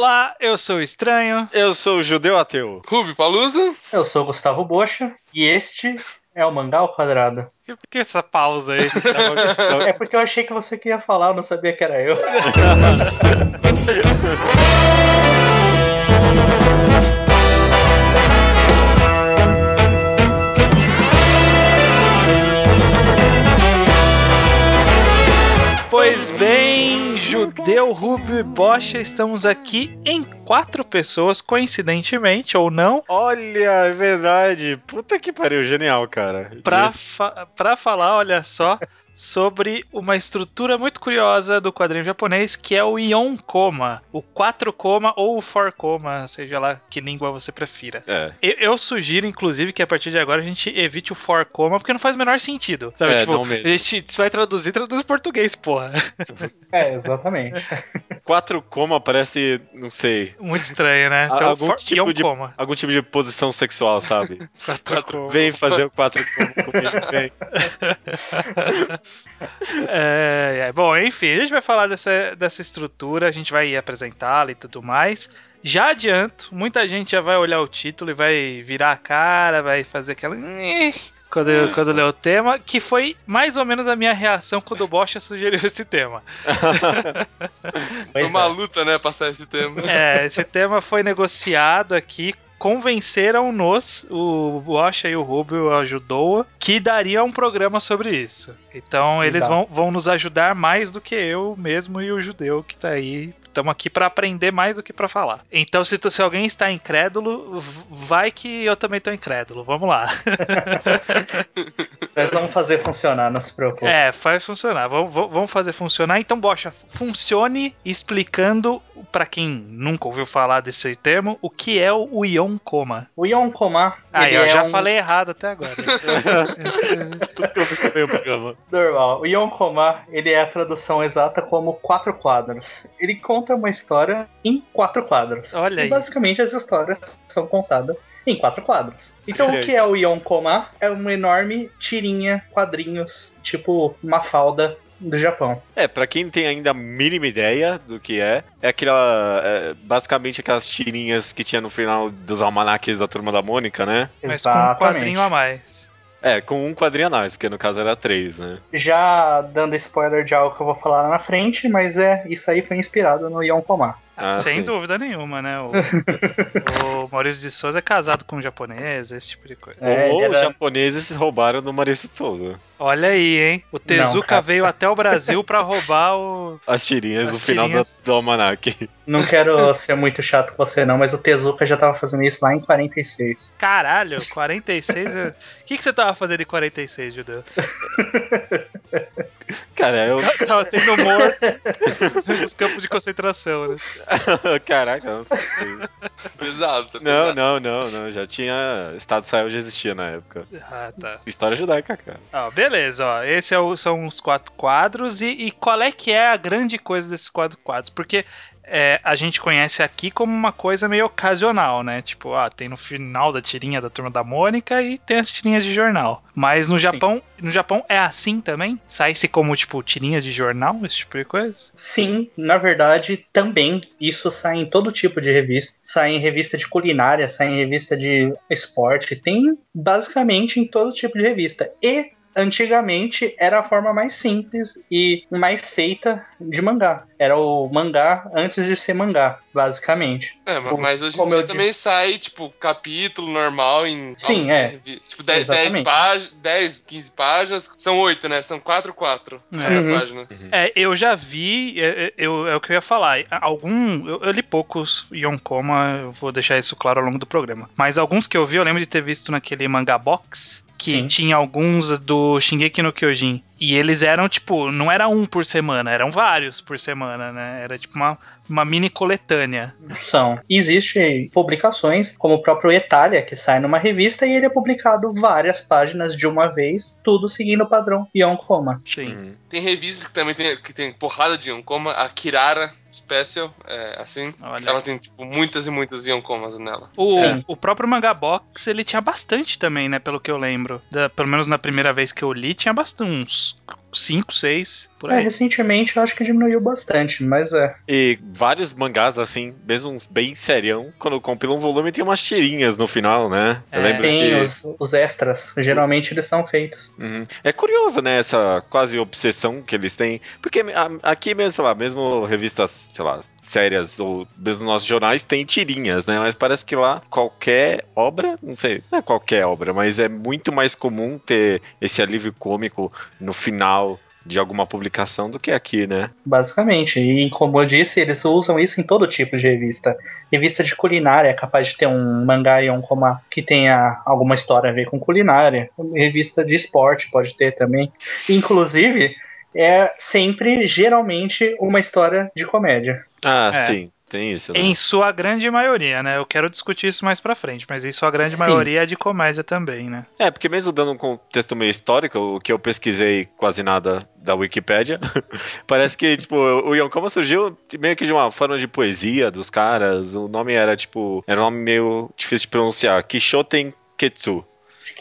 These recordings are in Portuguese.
Olá, eu sou o Estranho. Eu sou o Judeu Ateu. Ruby Palusa. Eu sou o Gustavo Bocha e este é o Mangá ao Quadrado. Por que essa pausa aí? É porque eu achei que você queria falar, eu não sabia que era eu. Pois bem, Judeu, Rubio e Bocha, estamos aqui em quatro pessoas, coincidentemente ou não, Olha, é verdade. Puta que pariu, genial, cara. pra, fa pra falar, olha só, sobre uma estrutura muito curiosa do quadrinho japonês, que é o Ion Koma, o 4 Koma ou o 4 Koma, seja lá que língua você prefira. É. Eu, eu sugiro, inclusive, que a partir de agora a gente evite o 4 Koma, porque não faz o menor sentido. Sabe? É, tipo, não mesmo. a gente se vai traduzir, traduz em português, porra. É, exatamente. Quatro coma parece, não sei, Muito estranho, né? Então, algum for, tipo Ion de- Koma. algum tipo de posição sexual, sabe? 4 Koma. Vem fazer o quatro coma comigo, vem. É, é, bom, enfim, a gente vai falar dessa, dessa estrutura, a gente vai apresentá-la e tudo mais. Já adianto, muita gente já vai olhar o título e vai virar a cara, vai fazer aquela. Quando, eu- quando leu o tema, que foi mais ou menos a minha reação quando o Bocha sugeriu esse tema. É Pois uma é. luta, né, passar esse tema. É, esse tema foi negociado aqui. Convenceram-nos, o Bocha e o Rubio ajudou, que daria um programa sobre isso. Então eles vão, vão nos ajudar mais do que eu mesmo e o judeu que tá aí. Estamos aqui pra aprender mais do que pra falar. Então, se, tu- se alguém está incrédulo, vai que eu também tô incrédulo. Vamos lá. Nós vamos fazer funcionar, não se preocupe. É, faz funcionar. Vamos, vamos- fazer funcionar. Então, Bocha, funcione explicando pra quem nunca ouviu falar desse termo o que é o Ion Koma. O Ion Koma, Ah, eu é já um... falei errado até agora. Tudo que eu percebi o programa. Normal. O Ion Koma, ele é a tradução exata como quatro quadros. Ele conta uma história em quatro quadros. Olha e aí. basicamente as histórias são contadas em quatro quadros. Então Olha o que é o Ion Koma? É uma enorme tirinha, quadrinhos, tipo uma falda do Japão. É, pra quem não tem ainda a mínima ideia do que é, é aquela. é, basicamente aquelas tirinhas que tinha no final dos almanaques da turma da Mônica, né? Mas com um quadrinho a mais. É, com um quadrinho a mais, porque no caso era três, né? Já dando spoiler de algo que eu vou falar na frente, mas é isso aí foi inspirado no Ion Koma. Ah, Sem sim. dúvida nenhuma, né? O, o Maurício de Souza é casado com um japonês, esse tipo de coisa. É, Ou ele os era- japoneses roubaram do Maurício de Souza. Olha aí, hein? O Tezuka cara. veio até o Brasil pra roubar o. As tirinhas As no final do, do almanaque. Não quero ser muito chato com você não, mas o Tezuka já tava fazendo isso lá em 46. Caralho, 46. é- O que, que você tava fazendo em 46, Judeu? Cara, eu. Tava sendo morto nos campos de concentração, né? Caraca, não sei. Pesado, tá Não, não, não, não. Já tinha. Estado de Israel já existia na época. Ah, tá. História judaica, cara. Ó, beleza, ó. Esses são os quatro quadros. E, e qual é que é a grande coisa desses quatro quadros? Porque é, a gente conhece aqui como uma coisa meio ocasional, né? Tipo, ah, tem no final da tirinha da turma da Mônica e tem as tirinhas de jornal. Mas no Japão, no Japão é assim também? Sai-se como, tipo, tirinhas de jornal, esse tipo de coisa? Sim, na verdade, também isso sai em todo tipo de revista. Sai em revista de culinária, sai em revista de esporte, tem basicamente em todo tipo de revista. E antigamente era a forma mais simples e mais feita de mangá. Era o mangá antes de ser mangá, basicamente. É, ma- Como- mas hoje em dia também sai, tipo, capítulo normal em. Sim, é. Tipo, 10, 10 Exatamente. páginas, 10, 15 páginas. São 8, né? São 4, 4 É. cada Uhum. página. É, eu já vi, é, é, eu, é o que eu ia falar. Algum, eu, eu li poucos Yonkoma, eu vou deixar isso claro ao longo do programa. Mas alguns que eu vi, eu lembro de ter visto naquele manga box, que Sim. tinha alguns do Shingeki no Kyojin. E eles eram, tipo, não era um por semana, eram vários por semana, né? Era tipo uma, uma mini coletânea. São. Existem publicações, como o próprio Etalha, que sai numa revista e ele é publicado várias páginas de uma vez, tudo seguindo o padrão Yonkoma. Sim. Uhum. Tem revistas que também tem, que tem porrada de Yonkoma. A Kirara Special, é assim. Olha. Ela tem, tipo, muitas e muitas Yonkomas nela. O, Sim. o próprio Manga Box, ele tinha bastante também, né? Pelo que eu lembro. Da- pelo menos na primeira vez que eu li, tinha bastante. Uns 5, 6, por É, aí. recentemente eu acho que diminuiu bastante, mas é. E vários mangás, assim, mesmo uns bem serião, quando compila um volume tem umas tirinhas no final, né? Eu É. lembro Tem que. os, os extras, geralmente eles são feitos. Uhum. É curioso, né, essa quase obsessão que eles têm. Porque aqui mesmo, sei lá, mesmo revistas, sei lá, sérias ou mesmo nossos jornais tem tirinhas, né? Mas parece que lá qualquer obra, não sei, não é qualquer obra, mas é muito mais comum ter esse alívio cômico no final de alguma publicação do que aqui, né? Basicamente. E como eu disse, eles usam isso em todo tipo de revista. Revista de culinária é capaz de ter um mangá e um coma que tenha alguma história a ver com culinária. Revista de esporte pode ter também. Inclusive, é sempre, geralmente, uma história de comédia. Ah, É. sim, tem isso, né? Em sua grande maioria, né? Eu quero discutir isso mais pra frente, mas em sua grande Sim. maioria é de comédia também, né? É, porque mesmo dando um contexto meio histórico, o que eu pesquisei quase nada da Wikipédia, parece que, tipo, o Yonkoma surgiu meio que de uma forma de poesia dos caras, o nome era, tipo, era um nome meio difícil de pronunciar, Kishoten Ketsu.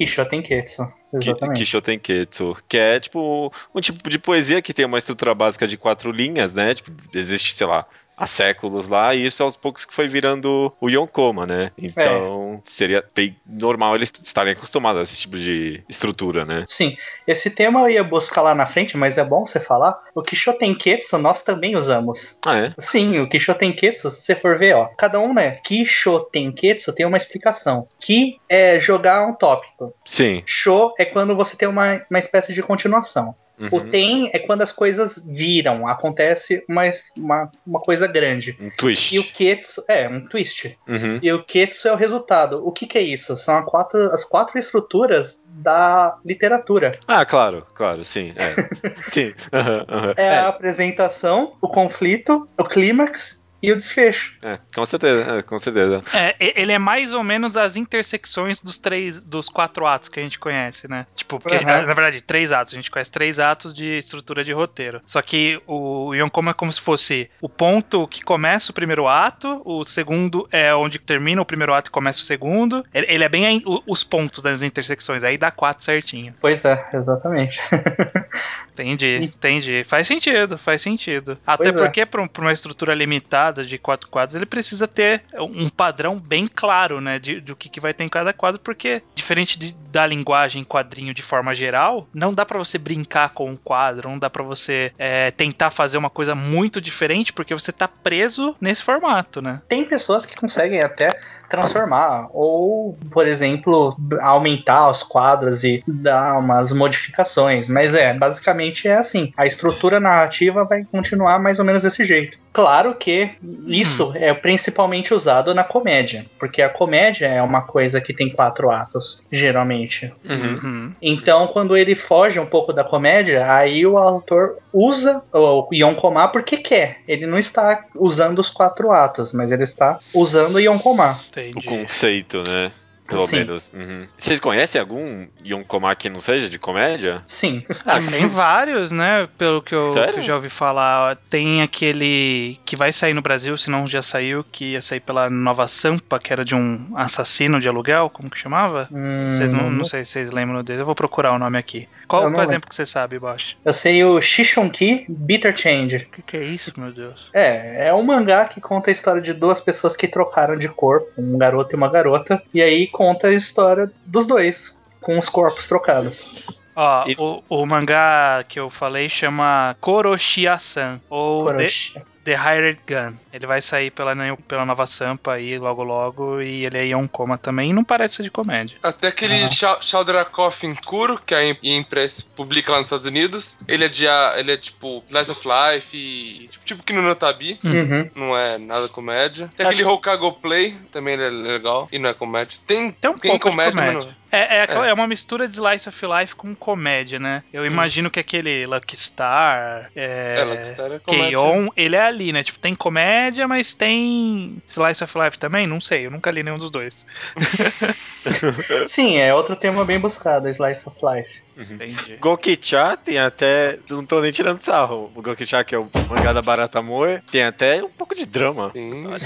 Kishoten Ketsu. Ki- Exatamente. Kishoten Ketsu, que é, tipo, um tipo de poesia que tem uma estrutura básica de quatro linhas, né, tipo, existe, sei lá, há séculos lá, e isso aos poucos que foi virando o Yonkoma, né? Então, seria bem normal eles estarem acostumados a esse tipo de estrutura, né? Sim, esse tema eu ia buscar lá na frente, mas é bom você falar. O Kishoten Ketsu nós também usamos. Ah, é? Sim, o Kishoten Ketsu, se você for ver, ó, cada um, né? Kishoten Ketsu tem uma explicação. Ki é jogar um tópico. Sim. Sho é quando você tem uma, uma espécie de continuação. O Uhum. ten é quando as coisas viram, acontece uma, uma, uma coisa grande. Um twist. E o Ketsu é um twist. Uhum. E o Ketsu é o resultado. O que, que é isso? São quatro, as quatro estruturas da literatura. Ah, claro, claro, sim. É. sim. Aham, aham. É a apresentação, o conflito, o clímax e o desfecho. É, com certeza, é, com certeza. É, ele é mais ou menos as intersecções dos três, dos quatro atos que a gente conhece, né? Tipo, porque, Uhum. na, na verdade, três atos. A gente conhece três atos de estrutura de roteiro. Só que o Yonkoma é como se fosse o ponto que começa o primeiro ato, o segundo é onde termina o primeiro ato e começa o segundo. Ele, ele é bem os pontos das intersecções, aí dá quatro certinho. Pois é, exatamente. Entendi, entendi. Faz sentido, faz sentido. Até Pois é. porque, para uma estrutura limitada de quatro quadros, ele precisa ter um padrão bem claro, né? De, do que, que vai ter em cada quadro, porque, diferente de- da linguagem quadrinho de forma geral, não dá pra você brincar com um quadro, não dá pra você é, tentar fazer uma coisa muito diferente, porque você tá preso nesse formato, né? Tem pessoas que conseguem até transformar, ou, por exemplo, aumentar os quadros e dar umas modificações. Mas é, basicamente é assim. A estrutura narrativa vai continuar mais ou menos desse jeito. Claro que isso é principalmente usado na comédia, porque a comédia é uma coisa que tem quatro atos, geralmente. Uhum. Uhum. Então, quando ele foge um pouco da comédia, aí o autor usa o Yonkoma porque quer. Ele não está usando os quatro atos, mas ele está usando o Yonkoma. O Entendi. conceito, né? Pelo Sim. menos. Uhum. Vocês conhecem algum Yonkoma que não seja de comédia? Sim. Ah, tem vários, né? Pelo que eu, que eu já ouvi falar. Tem aquele que vai sair no Brasil, se não já saiu, que ia sair pela Nova Sampa, que era de um assassino de aluguel, como que chamava? Hum, Vocês não, não sei se vocês lembram dele. Eu vou procurar o nome aqui. Qual o exemplo que você sabe, Bosch? Eu sei o Shishonki Bitter Change. O que, que é isso, meu Deus? É, é um mangá que conta a história de duas pessoas que trocaram de corpo, um garoto e uma garota, e aí conta a história dos dois, com os corpos trocados. Ó, E- o, o mangá que eu falei chama Koroshia-san, ou Koroshi. The Hired Gun. Ele vai sair pela, pela Nova Sampa aí logo logo, e ele é Yonkoma também, e não parece ser de comédia. Até aquele Aham. Shaldrakov Kuro, que a Im- Impress publica lá nos Estados Unidos. Ele é de a- ele é tipo Slice of Life e tipo, tipo que no Notabi. Uhum. Não é nada comédia. Tem Acho- aquele Hokago Play, também ele é legal. E não é comédia. Tem, Tem um tem pouco comédia, de mas comédia. não- É, é, aquela- É. é uma mistura de Slice of Life com comédia, né? Eu imagino que aquele Lucky Star, é, É, Luckstar é comédia. K-On, ele é ali, né? Tipo, tem comédia, mas tem Slice of Life também? Não sei, eu nunca li nenhum dos dois. Sim, é outro tema bem buscado, Slice of Life. Entendi. Gokicha tem até. Não tô nem tirando sarro. O Gokicha, que é o mangá da Barata Moe, tem até um pouco de drama. Sim.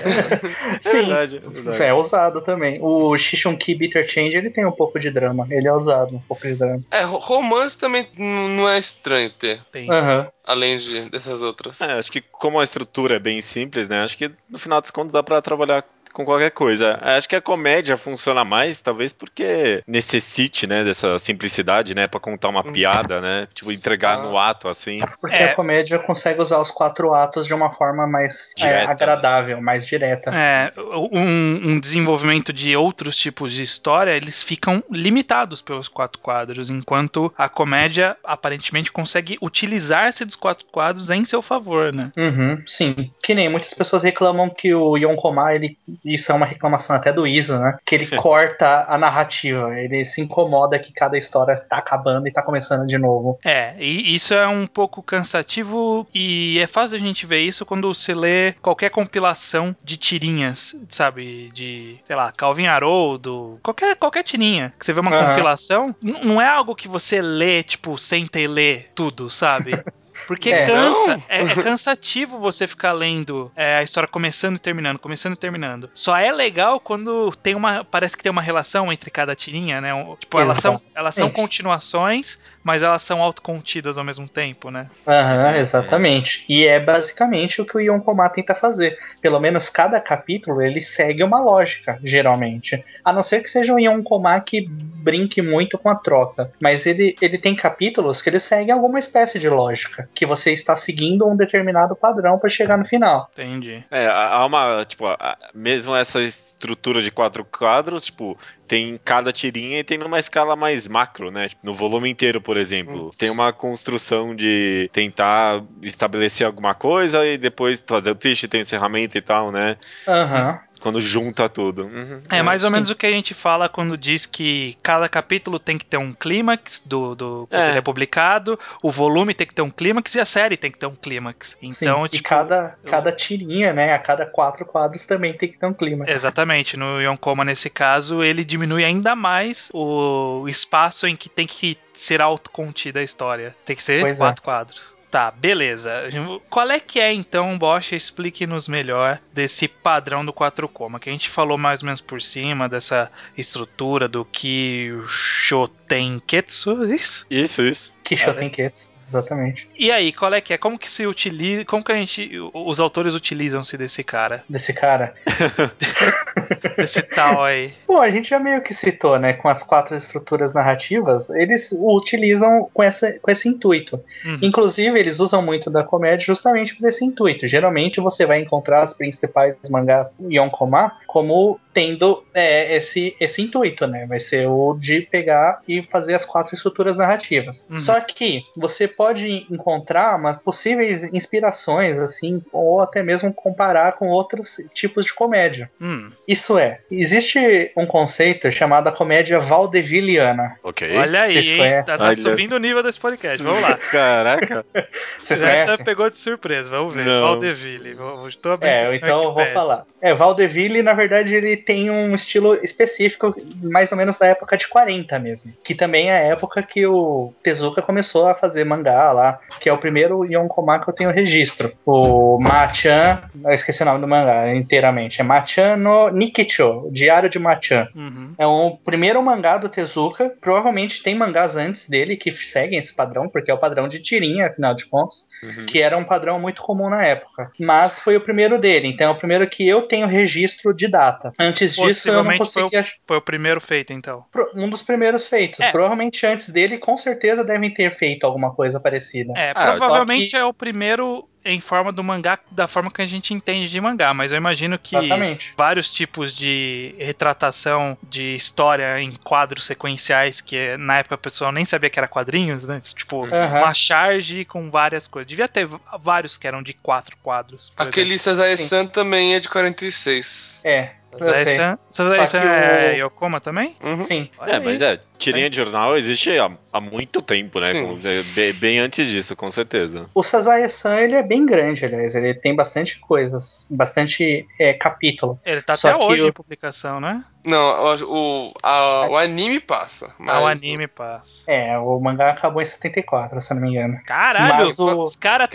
É Sim. verdade, é verdade. É ousado também. O Shishunki Bitter Change, ele tem um pouco de drama. Ele é ousado, um pouco de drama. É, ro- romance também não é estranho ter, Tem. Aham. além de, dessas outras. É, acho que como a estrutura é bem simples, né? Acho que no final dos contos dá pra trabalhar com qualquer coisa. Acho que a comédia funciona mais, talvez porque necessite, né, dessa simplicidade, né, Pra contar uma piada, né? Tipo, entregar Ah. no ato, assim. Porque É. a comédia consegue usar os quatro atos de uma forma mais é, agradável, mais direta. É, um, um desenvolvimento de outros tipos de história, eles ficam limitados pelos quatro quadros, enquanto a comédia aparentemente consegue utilizar-se dos quatro quadros em seu favor, né? Uhum, sim. Que nem muitas pessoas reclamam que o Yonkoma, ele. Isso é uma reclamação até do Iso, né? Que ele corta a narrativa. Ele se incomoda que cada história tá acabando e tá começando de novo. É, e isso é um pouco cansativo e é fácil a gente ver isso quando você lê qualquer compilação de tirinhas, sabe? De, sei lá, Calvin Haroldo, qualquer, qualquer tirinha. Que você vê uma Aham. compilação, não é algo que você lê, tipo, senta e lê tudo, sabe? Porque É. cansa, é, é cansativo você ficar lendo é, a história começando e terminando, começando e terminando. Só é legal quando tem uma. Parece que tem uma relação entre cada tirinha, né? Tipo, elas são, elas são Exatamente. continuações, mas elas são autocontidas ao mesmo tempo, né? Aham, exatamente. E é basicamente o que o Yonkoma tenta fazer. Pelo menos cada capítulo ele segue uma lógica, geralmente. A não ser que seja um Yonkoma que brinque muito com a troca. Mas ele, ele tem capítulos que ele segue alguma espécie de lógica. Que você está seguindo um determinado padrão para chegar no final. Entendi. É, há uma, tipo, mesmo essa estrutura de quatro quadros, tipo, tem cada tirinha e tem numa escala mais macro, né? Tipo, No volume inteiro, por exemplo. Tem uma construção de tentar estabelecer alguma coisa e depois fazer o twist, tem encerramento e tal, né? Aham. Quando junta tudo. Uhum. É mais ou menos o que a gente fala quando diz que cada capítulo tem que ter um clímax do, do É. ele é publicado, o volume tem que ter um clímax e a série tem que ter um clímax. Então, Sim, tipo, e cada, eu- cada tirinha, né? A cada quatro quadros também tem que ter um clima. Exatamente, no Yonkoma nesse caso, ele diminui ainda mais o espaço em que tem que ser autocontida a história. Tem que ser Pois é. quatro quadros. Tá, beleza. Qual é que é então, Bosch? Explique-nos melhor desse padrão do 4 coma, que a gente falou mais ou menos por cima dessa estrutura do Kishotenketsu, isso? Isso, isso. Kishotenketsu, exatamente. E aí, qual é que é? Como que se utiliza, como que a gente, os autores utilizam-se desse cara? Desse cara. Desse tal aí? Bom, a gente já meio que citou, né? Com as quatro estruturas narrativas, eles o utilizam com, essa, com esse intuito. Uhum. Inclusive, eles usam muito da comédia justamente por esse intuito. Geralmente você vai encontrar as principais mangás Yonkoma como tendo é, esse, esse intuito, né? Vai ser o de pegar e fazer as quatro estruturas narrativas. Uhum. Só que você pode encontrar uma, possíveis inspirações, assim, ou até mesmo comparar com outros tipos de comédia. Hum, Isso é, existe um conceito chamado a comédia valdevilliana. Ok. olha aí, conhecem? Tá, tá Olha. subindo o nível desse podcast. Vamos lá. Caraca. Vocês Essa conhecem? pegou de surpresa, vamos ver. Não. Valdeville. Vamos- Tô abrindo É, então eu vou falar. É, Valdeville, na verdade, ele tem um estilo específico, mais ou menos da época de 40 mesmo. Que também é a época que o Tezuka começou a fazer mangá lá, que é o primeiro Yonkoma que eu tenho registro. O Machan, eu esqueci o nome do mangá inteiramente, é Machan no Nikicho, Diário de Machan. Uhum. É o primeiro mangá do Tezuka. Provavelmente tem mangás antes dele que seguem esse padrão, porque é o padrão de tirinha, afinal de contas, Uhum. que era um padrão muito comum na época. Mas foi o primeiro dele, então é o primeiro que eu tenho registro de data. Antes disso, eu não Possivelmente foi o- Foi o primeiro feito, então. um dos primeiros feitos. É. Provavelmente antes dele, com certeza devem ter feito alguma coisa parecida. É, Ah, provavelmente que- é o primeiro em forma do mangá, da forma que a gente entende de mangá, mas eu imagino que Exatamente. vários tipos de retratação de história em quadros sequenciais, que na época o pessoal nem sabia que era quadrinhos, né? Tipo, Aham. uma charge com várias coisas. Devia ter vários que eram de quatro quadros. Aquele Sim. San também é de 46. É, sei. Sazae-san Só Sazae-san que o- é Yokoma também? Uhum. Sim. Olha É, aí. mas é, tirinha de jornal existe há, há muito tempo, né? Sim. Com- é, bem, bem antes disso, com certeza. O Sazae-san, ele é bem grande, aliás. Ele tem bastante coisas, bastante é, capítulo. Ele tá Só até hoje o- em publicação, né? Não, o, o, a- o anime passa. Mas Ah, o anime passa. É, o mangá acabou em 74, se eu não me engano. Caralho, Mas o- os caras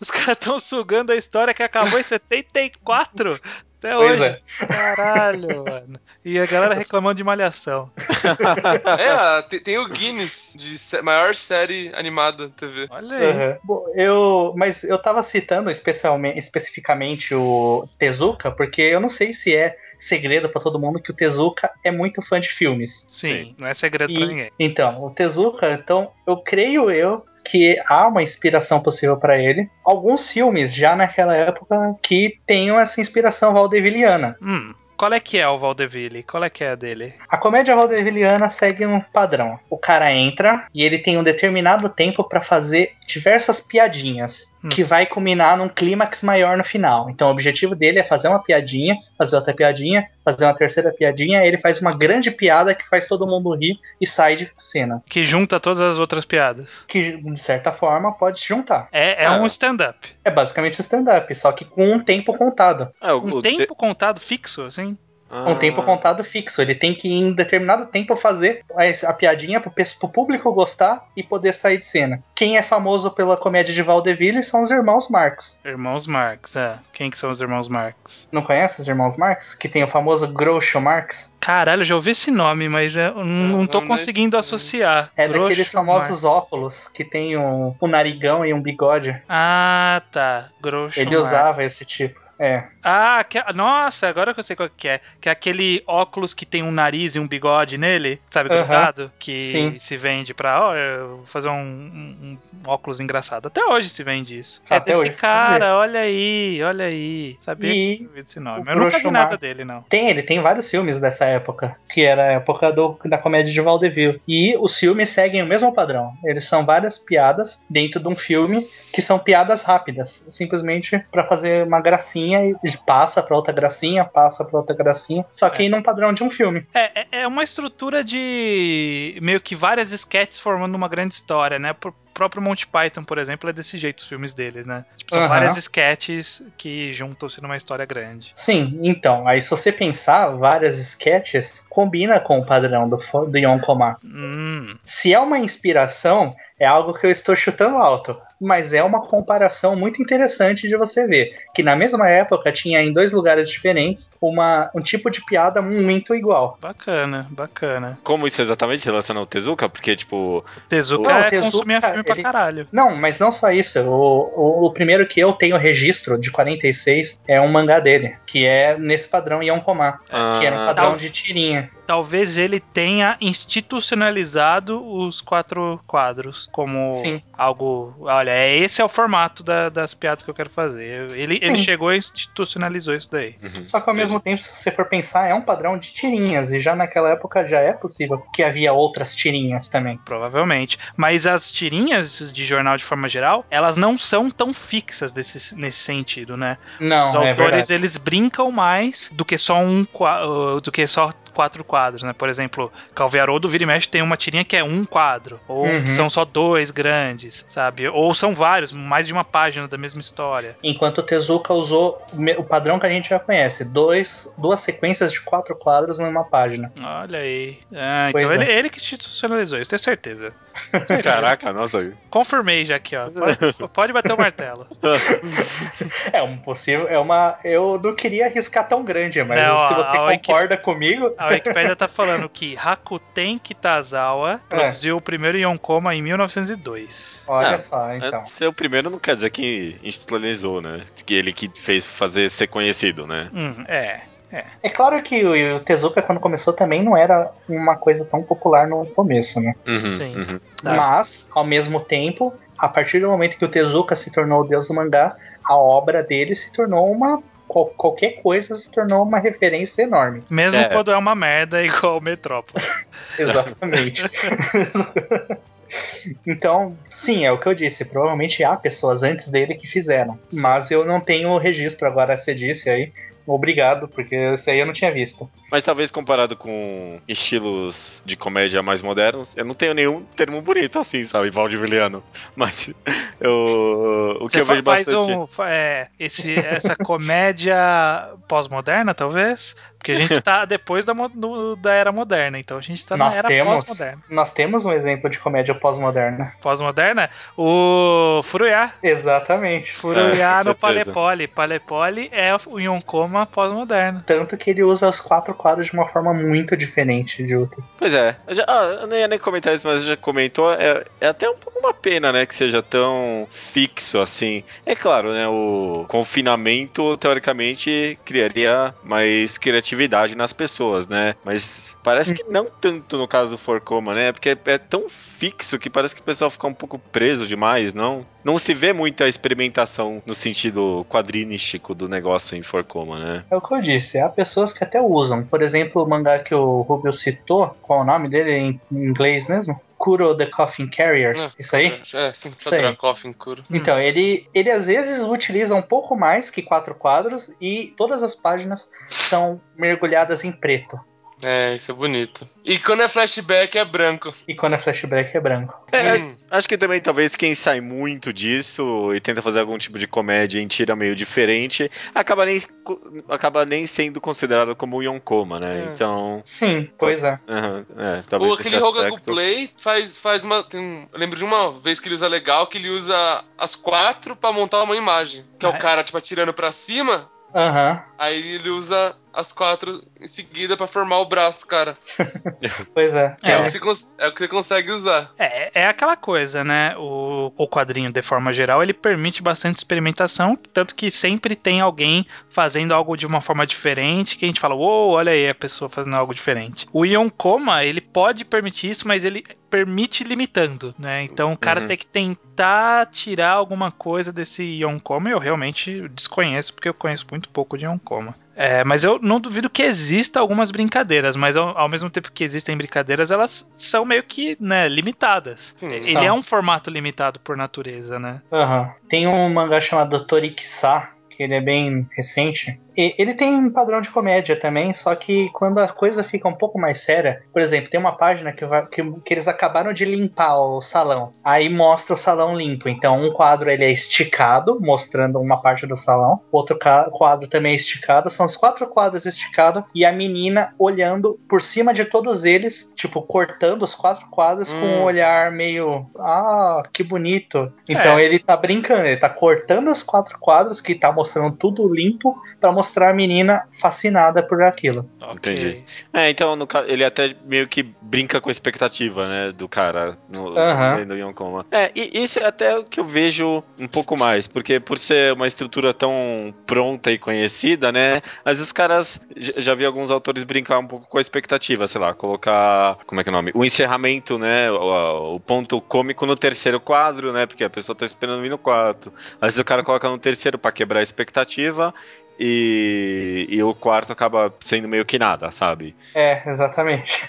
os cara estão sugando a história que acabou em 74 até Pois hoje. é. Caralho, mano. E a galera reclamando de malhação. É, tem, tem o Guinness de sé- maior série animada da TV. Olha aí. Uhum. Bom, eu, mas eu tava citando especialmente, especificamente o Tezuka, porque eu não sei se é segredo pra todo mundo que o Tezuka é muito fã de filmes. Sim, não é segredo pra E, ninguém. então, o Tezuka, então, eu creio eu que há uma inspiração possível pra ele. Alguns filmes já naquela época que tenham essa inspiração valdeviliana. Hum, qual é que é o Valdeville? Qual é que é a dele? A comédia valdeviliana segue um padrão. O cara entra e ele tem um determinado tempo pra fazer diversas piadinhas, Hum. que vai culminar num clímax maior no final. Então o objetivo dele é fazer uma piadinha, fazer outra piadinha, fazer uma terceira piadinha, aí ele faz uma grande piada que faz todo mundo rir e sai de cena. Que junta todas as outras piadas. Que de certa forma pode se juntar. É, é Ah. um stand-up. É basicamente stand-up, só que com um tempo contado. É, o, Um o tempo contado fixo, assim. Ah, Um tempo contado fixo. Ele tem que, em determinado tempo, fazer a, piadinha pro, público gostar e poder sair de cena. Quem é famoso pela comédia de Valdeville são os irmãos Marx. Irmãos Marx, é. Quem que são os irmãos Marx? Não conhece os irmãos Marx? Que tem o famoso Groucho Marx? Caralho, já ouvi esse nome, mas eu não, não tô não, conseguindo associar. É Groucho daqueles famosos óculos que tem um, um narigão e um bigode. Marx. Ah, tá. Groucho Ele Marx. usava esse tipo. É. Ah, que- nossa, agora que eu sei qual que é. Que é aquele óculos que tem um nariz e um bigode nele, sabe, grudado? Que Sim. se vende pra, ó, eu vou fazer um, um- um óculos engraçado. Até hoje se vende isso. é Até desse hoje cara, olha aí, olha aí. Sabia que E esse nome. Eu nunca vi nada dele, não. Tem, ele tem vários filmes dessa época, que era a época do- da comédia de Vaudeville. E os filmes seguem o mesmo padrão. Eles são várias piadas dentro de um filme que são piadas rápidas, simplesmente pra fazer uma gracinha e passa pra outra gracinha, passa pra outra gracinha, só que num padrão de um filme. É, é- é uma estrutura de meio que várias sketches formando uma grande história, né? O próprio Monty Python, por exemplo, é desse jeito os filmes deles, né? Tipo, são Aham. várias sketches que juntam-se numa história grande. Sim, então, aí se você pensar, várias sketches combina com o padrão do, do Yonkoma. Hum, Se é uma inspiração, é algo que eu estou chutando alto. Mas é uma comparação muito interessante de você ver. Que na mesma época tinha em dois lugares diferentes uma, um tipo de piada muito igual. bacana, bacana. Como isso exatamente relaciona ao Tezuka? Porque, tipo, Tezuka Não, é Tezuka, consumir filme pra ele- caralho. Não, mas não só isso. O, o, o primeiro que eu tenho registro, de 46, é um mangá dele. Que é nesse padrão Yonkoma. Que era um ah, padrão Tal- de tirinha. Talvez ele tenha institucionalizado os quatro quadros como Sim. algo. Olha, é- esse é o formato da- das piadas que eu quero fazer. Ele, Sim. ele chegou e institucionalizou isso daí. uhum, Só que ao mesmo tempo, se você for pensar, é um padrão de tirinhas. E já naquela época já é possível que havia outras tirinhas também. Provavelmente. Mas as tirinhas de jornal de forma geral, elas não são tão fixas desse, nesse sentido, né? Não, Os é autores, verdade. eles brincam mais do que só um uh, do que só quatro quadros, né? Por exemplo, Calviarodo Vira e Mexe tem uma tirinha que é um quadro, ou Uhum. são só dois grandes, sabe? Ou são vários, mais de uma página da mesma história. Enquanto o Tezuka usou o padrão que a gente já conhece, dois, duas sequências de quatro quadros numa página. Olha aí. Ah, Pois então é. ele, ele que institucionalizou isso, tenho certeza. Certeza. Caraca, nossa. Confirmei já aqui, ó. Pode, pode bater o martelo. É um possível, é uma. Eu não queria arriscar tão grande, mas Não, se você concorda comigo, A Wikipedia tá falando que Hakuten Kitazawa É. produziu o primeiro Yonkoma em 1902. olha Ah, só, então. Ser o primeiro não quer dizer que institucionalizou, né? Que ele que fez fazer ser conhecido, né? Hum, é. É claro que o, o Tezuka, quando começou, também não era uma coisa tão popular no começo, né? Uhum, Sim. uhum. Tá. Mas, ao mesmo tempo, a partir do momento que o Tezuka se tornou o deus do mangá, a obra dele se tornou uma. Qual- qualquer coisa se tornou uma referência enorme. Mesmo É. quando é uma merda igual o Metrópolis. Exatamente. então, sim, é o que eu disse. Provavelmente há pessoas antes dele que fizeram. Mas eu não tenho o registro agora, você disse aí. Obrigado, porque esse aí eu não tinha visto. Mas talvez comparado com estilos de comédia mais modernos, eu não tenho nenhum termo bonito assim, sabe? Valdiviliano. Mas eu, o que Você eu fa- vejo faz bastante. um, é, esse, essa comédia pós-moderna, talvez? Porque a gente está depois da, do- da era moderna, então a gente está na era pós-moderna. nós temos um exemplo de comédia pós-moderna. Pós-moderna, o Furuyá. Exatamente. Furuyá É, no. Palepoli. Palepoli é o Yonkoma pós-moderno. Tanto que ele usa os quatro quadros de uma forma muito diferente de outra. Pois é, eu, já, ah, eu nem ia nem comentar isso, mas já comentou. É, é até um pouco uma pena, né, que seja tão fixo assim. É claro, né, o confinamento, teoricamente, criaria mais criatividade nas pessoas, né? Mas parece que não tanto no caso do Forcoma, né? Porque é tão fixo que parece que o pessoal fica um pouco preso demais, não? Não se vê muita experimentação no sentido quadrinístico do negócio em Forcoma, né? É o que eu disse, há pessoas que até usam. Por exemplo, o mangá que o Rubio citou, qual é o nome dele em inglês mesmo? Kuro the Coffin Carrier. Ah, Isso aí? É, sim, só Isso aí. Dracoff em cura. Então, ele, ele às vezes utiliza um pouco mais que quatro quadros e todas as páginas são mergulhadas em preto. É, isso é bonito. E quando é flashback é branco. E quando é flashback é branco. É, Hum. Acho que também talvez quem sai muito disso e tenta fazer algum tipo de comédia em tira meio diferente, acaba nem, acaba nem sendo considerado como um Yonkoma, né? É. Então, Sim, pois é. aham, é, talvez Ou nesse aquele Rogaku aspecto. Play faz, faz uma. tem lembro de uma vez que ele usa legal, que ele usa as quatro pra montar uma imagem. Que é Ah, o é? cara, tipo, atirando pra cima, Aham, aí ele usa as quatro em seguida pra formar o braço cara. pois é. É, É, o que você cons- é o que você consegue usar. É, é aquela coisa, né? O, o quadrinho, de forma geral, ele permite bastante experimentação, tanto que sempre tem alguém fazendo algo de uma forma diferente, que a gente fala, uou, olha aí a pessoa fazendo algo diferente. O Yonkoma, ele pode permitir isso, mas ele permite limitando, né? Então o cara Uhum. tem que tentar tirar alguma coisa desse Yonkoma, eu realmente desconheço, porque eu conheço muito pouco de Yonkoma. É, mas eu não duvido que exista algumas brincadeiras, mas ao, ao mesmo tempo que existem brincadeiras, elas são meio que, né, limitadas. Sim, Ele são. é um formato limitado por natureza, né? Aham. Tem um mangá chamado Torikisa, que ele é bem recente. Ele tem um padrão de comédia também, só que quando a coisa fica um pouco mais séria, por exemplo, tem uma página que, que, que eles acabaram de limpar o salão. Aí mostra o salão limpo. Então um quadro ele é esticado, mostrando uma parte do salão. Outro quadro também é esticado. São os quatro quadros esticados e a menina olhando por cima de todos eles, tipo cortando os quatro quadros com Hum. um olhar meio, ah, que bonito. Então É. ele tá brincando, ele tá cortando os quatro quadros que tá mostrando tudo limpo pra mostrar a menina fascinada por aquilo. Entendi. É, então no ele até meio que brinca com a expectativa, né, do cara no, Aham. no Yonkoma. É, e isso é até o que eu vejo um pouco mais, porque por ser uma estrutura tão pronta e conhecida, né, às vezes os caras, já vi alguns autores brincar um pouco com a expectativa, sei lá, colocar, como é que é o nome? O encerramento, né, o, o ponto cômico no terceiro quadro, né, porque a pessoa tá esperando vir no quarto. Às vezes o cara coloca no terceiro pra quebrar a expectativa, e, e o quarto acaba sendo meio que nada, sabe? É, exatamente.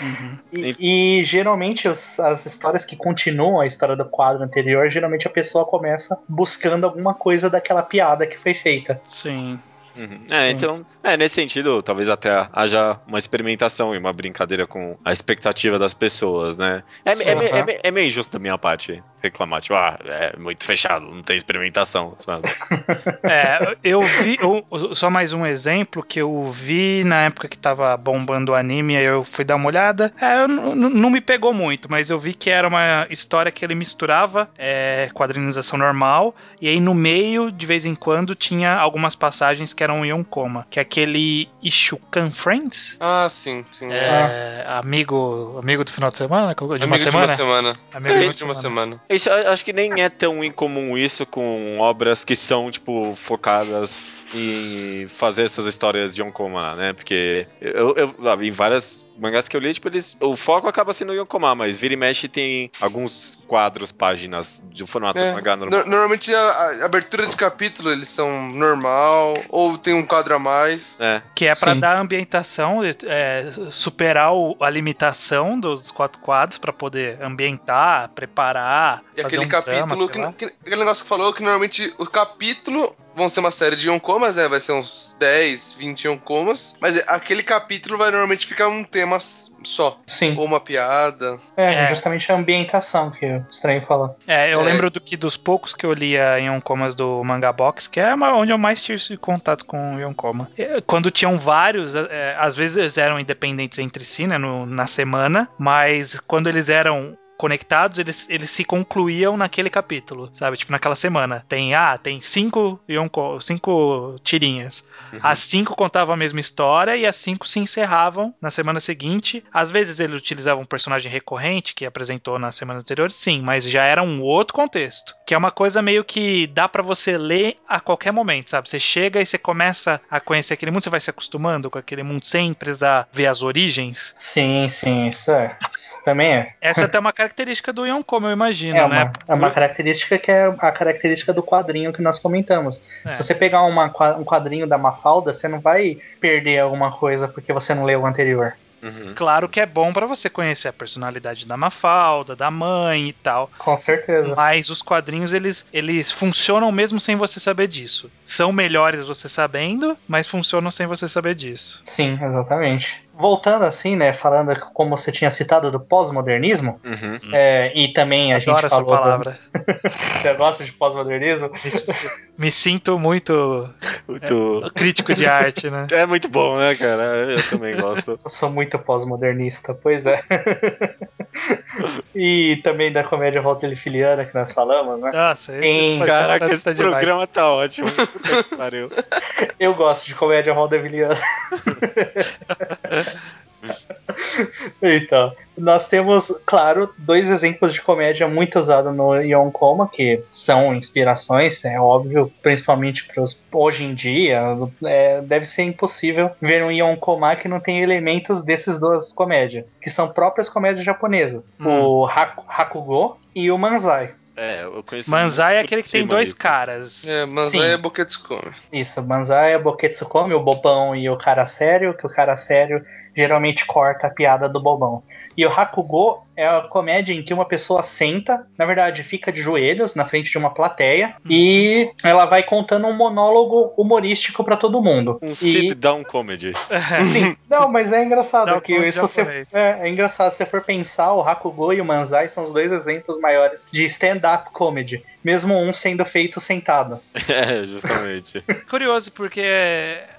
Uhum. E, e geralmente os- as histórias que continuam a história do quadro anterior, geralmente a pessoa começa buscando alguma coisa daquela piada que foi feita. Sim. Uhum. É, então, é, nesse sentido, talvez até haja uma experimentação e uma brincadeira com a expectativa das pessoas, né? É, Sim, é, é é meio injusto da minha parte reclamar, tipo, ah, é muito fechado, não tem experimentação, sabe? É, eu vi. eu- só mais um exemplo que eu vi na época que tava bombando o anime, aí eu fui dar uma olhada. É, eu não me pegou muito, mas eu vi que era uma história que ele misturava é, quadrinização normal, e aí no meio, de vez em quando, tinha algumas passagens que eram Yonkoma, que é aquele Ishukan Friends. Ah, sim, sim. É, amigo, amigo do final de semana? De uma Amigo semana? de uma semana. Amigo Amigo de uma semana. Isso, acho que nem é tão incomum isso com obras que são, tipo, focadas em fazer essas histórias de Yonkoma, né? Porque eu, eu, em várias mangás que eu li, tipo, eles, o foco acaba sendo Yonkoma, mas vira e mexe tem alguns quadros, páginas de formato É. mangá normal. No- normalmente a, a abertura de capítulo eles são normal, ou tem um quadro a mais. É. Que é pra Sim. dar ambientação, é, superar o- a limitação dos quatro quadros pra poder ambientar, preparar, E fazer aquele um drama, capítulo, sei que, que- aquele negócio que falou que normalmente o capítulo vão ser uma série de Yonkomas, né? Vai ser uns 10, 20 Yonkomas. Mas aquele capítulo vai normalmente ficar um tema só. Sim. Ou uma piada. É, É. justamente a ambientação que o estranho falou. É, eu É. lembro do que dos poucos que eu lia em Yonkomas do Manga Box, que é uma- onde eu mais tive contato com o Yonkoma. É, Quando tinham vários, é, às vezes eles eram independentes entre si, né, no- na semana, mas quando eles eram conectados, eles, eles se concluíam naquele capítulo, sabe? Tipo, naquela semana. Tem, ah, tem cinco, Yonko, cinco tirinhas. As cinco contavam a mesma história e as cinco se encerravam na semana seguinte. Às vezes ele utilizava um personagem recorrente que apresentou na semana anterior, sim, mas já era um outro contexto. Que é uma coisa meio que dá pra você ler a qualquer momento, sabe? Você chega e você começa a conhecer aquele mundo, você vai se acostumando com aquele mundo sem precisar ver as origens. Sim, sim, isso é. Isso também é. Essa é até uma característica do Yonko, eu imagino, É né? uma, é uma característica que é a característica do quadrinho que nós comentamos. É. Se você pegar uma, um quadrinho da Mafalda, você não vai perder alguma coisa porque você não leu o anterior. Uhum. Claro que é bom pra você conhecer a personalidade da Mafalda, da mãe e tal. Com certeza. Mas os quadrinhos, eles, eles funcionam mesmo sem você saber disso. São melhores você sabendo, mas funcionam sem você saber disso. Sim, exatamente. Voltando assim, né, falando como você tinha citado do pós-modernismo, Uhum. é, e também a Adoro gente essa falou. do- palavra. Você gosta de pós-modernismo? Me, sinto muito Muito... crítico de arte, né? É muito bom, né, cara? Eu também gosto. Eu sou muito pós-modernista, pois é. e também da comédia Rotelifiliana que nós falamos, né? Nossa, esse, podcast Caraca, tá- esse tá demais. programa tá ótimo. Puta que pariu. Eu gosto de comédia Rotelifiliana. Então, nós temos, claro, dois exemplos de comédia muito usados no Yonkoma, que são inspirações, é óbvio, principalmente para hoje em dia. é, deve ser impossível ver um Yonkoma que não tem elementos desses duas comédias, que são próprias comédias japonesas: Hum. o Haku- Hakugo e o Manzai. É, eu conheço Manzai é aquele que tem dois caras. É, mas Sim. é Boketsukomi. Isso, Manzai é Boketsukomi, o bobão e o cara sério, que o cara sério geralmente corta a piada do bobão. E o Hakugo é a comédia em que uma pessoa senta, na verdade, fica de joelhos na frente de uma plateia e ela vai contando um monólogo humorístico pra todo mundo. Um e... sit-down comedy. Sim, não, mas é engraçado que isso é, é engraçado se você for pensar, o Hakugo e o Manzai são os dois exemplos maiores de stand-up comedy, mesmo um sendo feito sentado. É, justamente. Curioso, porque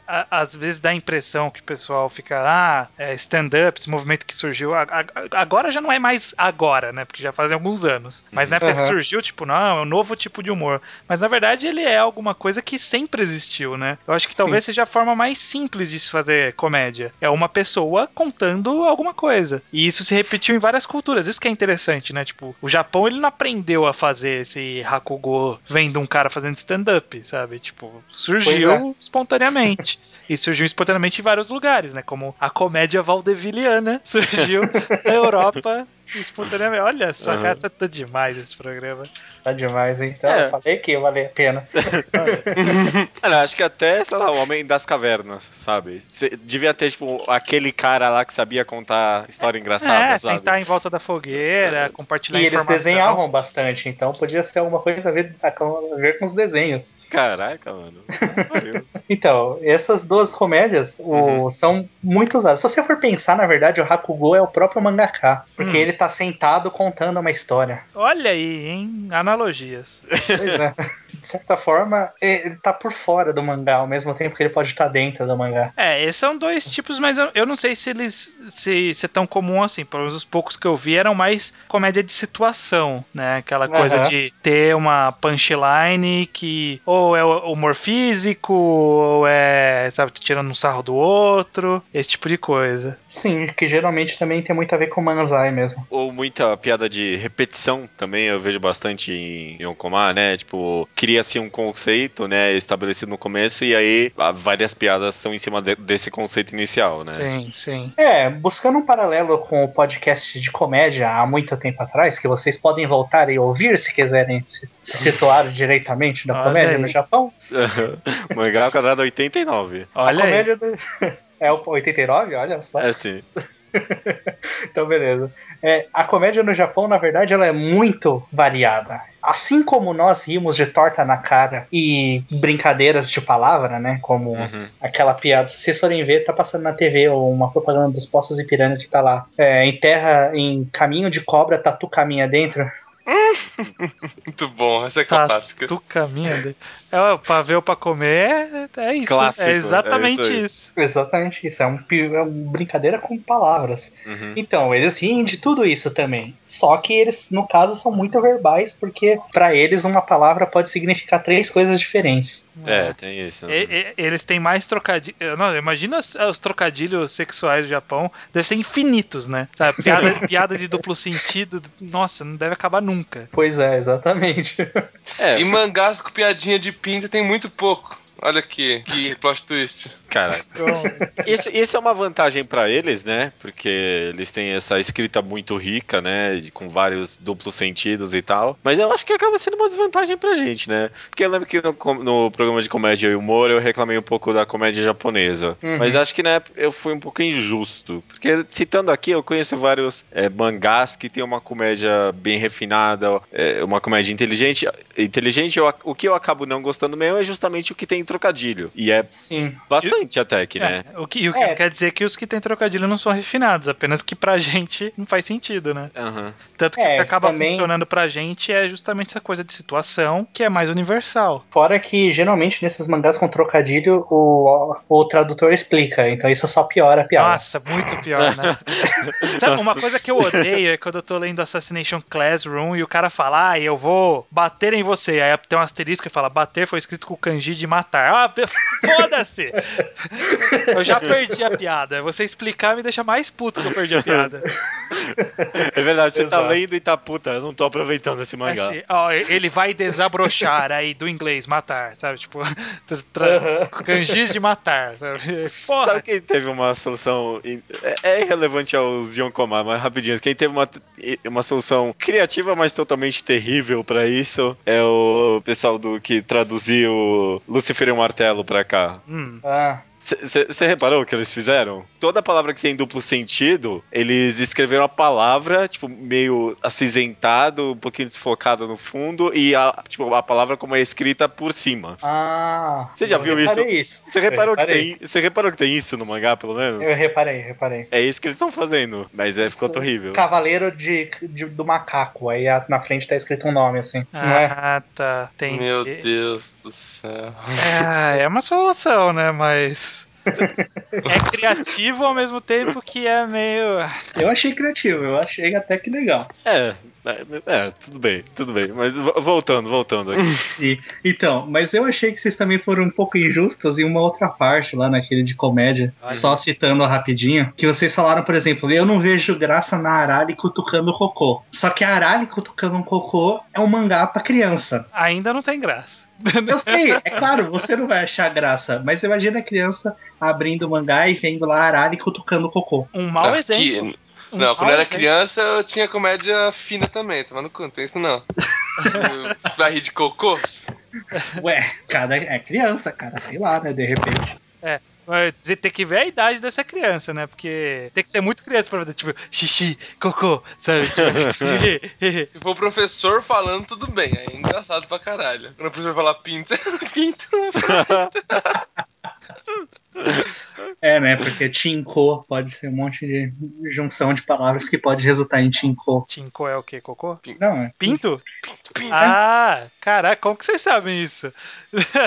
a- às vezes dá a impressão que o pessoal fica, ah, é stand-up, esse movimento que surgiu. a- agora já não é mais agora, né? Porque já fazem alguns anos. Mas na época que Uhum. surgiu, tipo, não, é um novo tipo de humor. Mas na verdade ele é alguma coisa que sempre existiu, né? Eu acho que Sim. talvez seja a forma mais simples de se fazer comédia. É uma pessoa contando alguma coisa. E isso se repetiu em várias culturas. Isso que é interessante, né? Tipo, o Japão ele não aprendeu a fazer esse Hakugo vendo um cara fazendo stand-up, sabe? Tipo, surgiu é. espontaneamente. E surgiu espontaneamente em vários lugares, né? Como a comédia valdeviliana surgiu na Europa espontaneamente. Olha só, Aham. cara, tá, tá demais esse programa. Tá demais, então. É. Eu falei que valeu a pena. Cara, acho que até, sei lá, o Homem das Cavernas, sabe? Cê devia ter, tipo, aquele cara lá que sabia contar história engraçada, é, sabe? sentar em volta da fogueira, compartilhar E eles informação. desenhavam bastante, então podia ser alguma coisa a ver, a ver com os desenhos. Caraca, mano. Então, essas duas comédias Uhum. o- são muito usadas. Se você for pensar, na verdade, o Hakugo é o próprio mangaka, porque Hum. ele tá sentado contando uma história. Olha aí, hein? Analogias. Pois é. De certa forma, ele tá por fora do mangá, ao mesmo tempo que ele pode estar dentro do mangá. É, esses são dois tipos, mas eu, eu não sei se eles se, se é tão comum assim. Pelo menos os poucos que eu vi eram mais comédia de situação, né? Aquela coisa Aham. de ter uma punchline que ou é humor físico, ou é, sabe, tirando um sarro do outro, esse tipo de coisa. Sim, que geralmente também tem muito a ver com Manzai mesmo. Ou muita piada de repetição também, eu vejo bastante em Yonkoma, né? Tipo, cria-se um conceito, né, estabelecido no começo, e aí ah, várias piadas são em cima de- desse conceito inicial, né? Sim, sim. É, buscando um paralelo com o podcast de comédia há muito tempo atrás, que vocês podem voltar e ouvir se quiserem se, se situar diretamente na Olha comédia aí. Japão. Mangá ao quadrado 89. Olha a aí. comédia do... É o 89? Olha só. É assim. Então, beleza. É, a comédia no Japão, na verdade, ela é muito variada. assim como nós rimos de torta na cara e brincadeiras de palavra, né? Como Uhum. aquela piada, se vocês forem ver, tá passando na TV ou uma propaganda dos Poços e Pirâmide que tá lá. É, em terra, em caminho de cobra, tatu caminha dentro. Muito bom, essa é Tá. clássica. Tu caminha. É, pra ver ou pra comer, é, é isso. Clássico, é exatamente é isso isso. Exatamente isso, é, um, é uma brincadeira com palavras. Uhum. Então, eles riem de tudo isso também. Só que eles, no caso, são muito verbais, porque pra eles uma palavra pode significar três coisas diferentes. É, tem isso. né? E- e- eles têm mais trocadilhos. Não, imagina os, os trocadilhos sexuais do Japão. Devem ser infinitos, né? Sabe, piada, piada de duplo sentido. Nossa, não deve acabar nunca. Pois é, exatamente. É, E mangás com piadinha de pinta tem muito pouco. Olha aqui, que plot twist. cara, Isso, isso é uma vantagem pra eles, né? Porque eles têm essa escrita muito rica, né? Com vários duplos sentidos e tal. Mas eu acho que acaba sendo uma desvantagem pra gente, né? Porque eu lembro que no, no programa de comédia e humor eu reclamei um pouco da comédia japonesa. Uhum. Mas acho que na época eu fui um pouco injusto. Porque citando aqui, eu conheço vários é, mangás que tem uma comédia bem refinada, é, uma comédia inteligente. Inteligente, eu- o que eu acabo não gostando mesmo é justamente o que tem trocadilho. E é Sim. bastante até que, né? É, o que, o que É. quer dizer que os que têm trocadilho não são refinados, apenas que pra gente não faz sentido, né? Aham. Tanto que É, o que acaba também- funcionando pra gente é justamente essa coisa de situação que é mais universal. Fora que geralmente nesses mangás com trocadilho o, o tradutor explica, então isso só piora a piada. Nossa, muito pior, né? Sabe, uma coisa que eu odeio é quando eu tô lendo Assassination Classroom e o cara fala, ah, eu vou bater em você. Aí tem um asterisco que fala, bater foi escrito com o kanji de matar. Ah, pe- foda-se! Eu já perdi a piada. Você explicar me deixa mais puto que eu perdi a piada. É verdade, você tá Exato. lendo e tá puta, eu não tô aproveitando esse mangá. Assim, ó, ele vai desabrochar aí do inglês, matar, sabe? Tipo, kanjis de matar, sabe? Porra, Sabe quem teve uma solução. É, é irrelevante aos Yonkomar, mas rapidinho. Quem teve uma, uma solução criativa, mas totalmente terrível pra isso é o pessoal do que traduziu Lucifer o Martelo pra cá. hum, Ah, Você reparou o que eles fizeram? Toda palavra que tem duplo sentido, eles escreveram a palavra, tipo, meio acinzentado, um pouquinho desfocada no fundo, e a, tipo, a palavra como é escrita por cima. ah Você já eu viu isso? Você reparou, que tem, você reparou que tem isso no mangá, pelo menos? Eu reparei, reparei. É isso que eles estão fazendo. Mas é, ficou horrível. Cavaleiro de, de- do macaco, aí a- na frente tá escrito um nome assim, não é? ah, tá. Tem Meu Deus do céu. É, é uma solução, né? Mas. É criativo ao mesmo tempo que é meio. Eu achei criativo, eu achei até que legal. É, é, é, tudo bem, tudo bem. Mas vo- voltando, voltando aqui. E- então, mas eu achei que vocês também foram um pouco injustos em uma outra parte lá naquele de comédia, Ai, só citando rapidinho, que vocês falaram, por exemplo, eu não vejo graça na Arali cutucando o cocô. Só que a Arali cutucando um cocô é um mangá pra criança. Ainda não tem graça. Eu sei, é claro, você não vai achar graça, mas imagina a criança abrindo o mangá e vendo lá a Arali cutucando o cocô. Um mau Aqui- exemplo. Um Não, quando eu era exemplo. criança eu tinha comédia fina também, no canto, tem isso não. Você vai rir de cocô? Ué, cada é criança, cara, sei lá, né, de repente. Mas Você tem que ver a idade dessa criança, né? Porque tem que ser muito criança pra ver, tipo, xixi, cocô, sabe? Tipo, Se for o professor falando, tudo bem, aí é engraçado pra caralho. Quando o professor falar pinto, pinto. É, né, porque Tinko pode ser um monte de junção de palavras que pode resultar em Tinko. Tinko é o quê? Cocô? Não, é. Pinto? pinto. Ah, caraca, como que vocês sabem isso?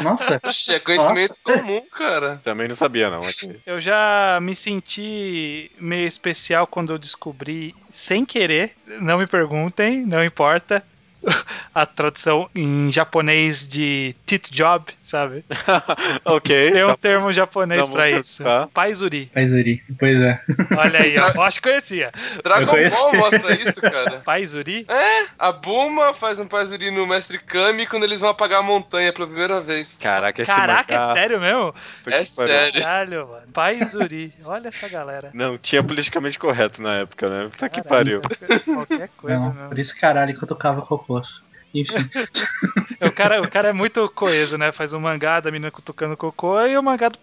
Nossa, é conhecimento comum, cara. Também não sabia, não. aqui. Eu já me senti meio especial quando eu descobri, sem querer, não me perguntem, não importa, a tradução em japonês de tit job, sabe? ok. Tem um tá- termo japonês tá bom, pra isso. tá. Paizuri. Paizuri, pois é. Olha aí, ó. Eu acho que conhecia. Dragon. Ball mostra isso, cara. Paizuri? É, a Buma faz um paizuri no Mestre Kami quando eles vão apagar a montanha pela primeira vez. Caraca, esse Caraca, mangá- é sério mesmo? É sério. Caralho, mano. Paizuri. Olha essa galera. Não, tinha politicamente correto na época, né? Puta que pariu. Qualquer coisa, Não, meu. por isso caralho que eu tocava cocôs. Enfim, O cara, o cara é muito coeso, né? Faz um mangá da menina cutucando cocô e o mangá do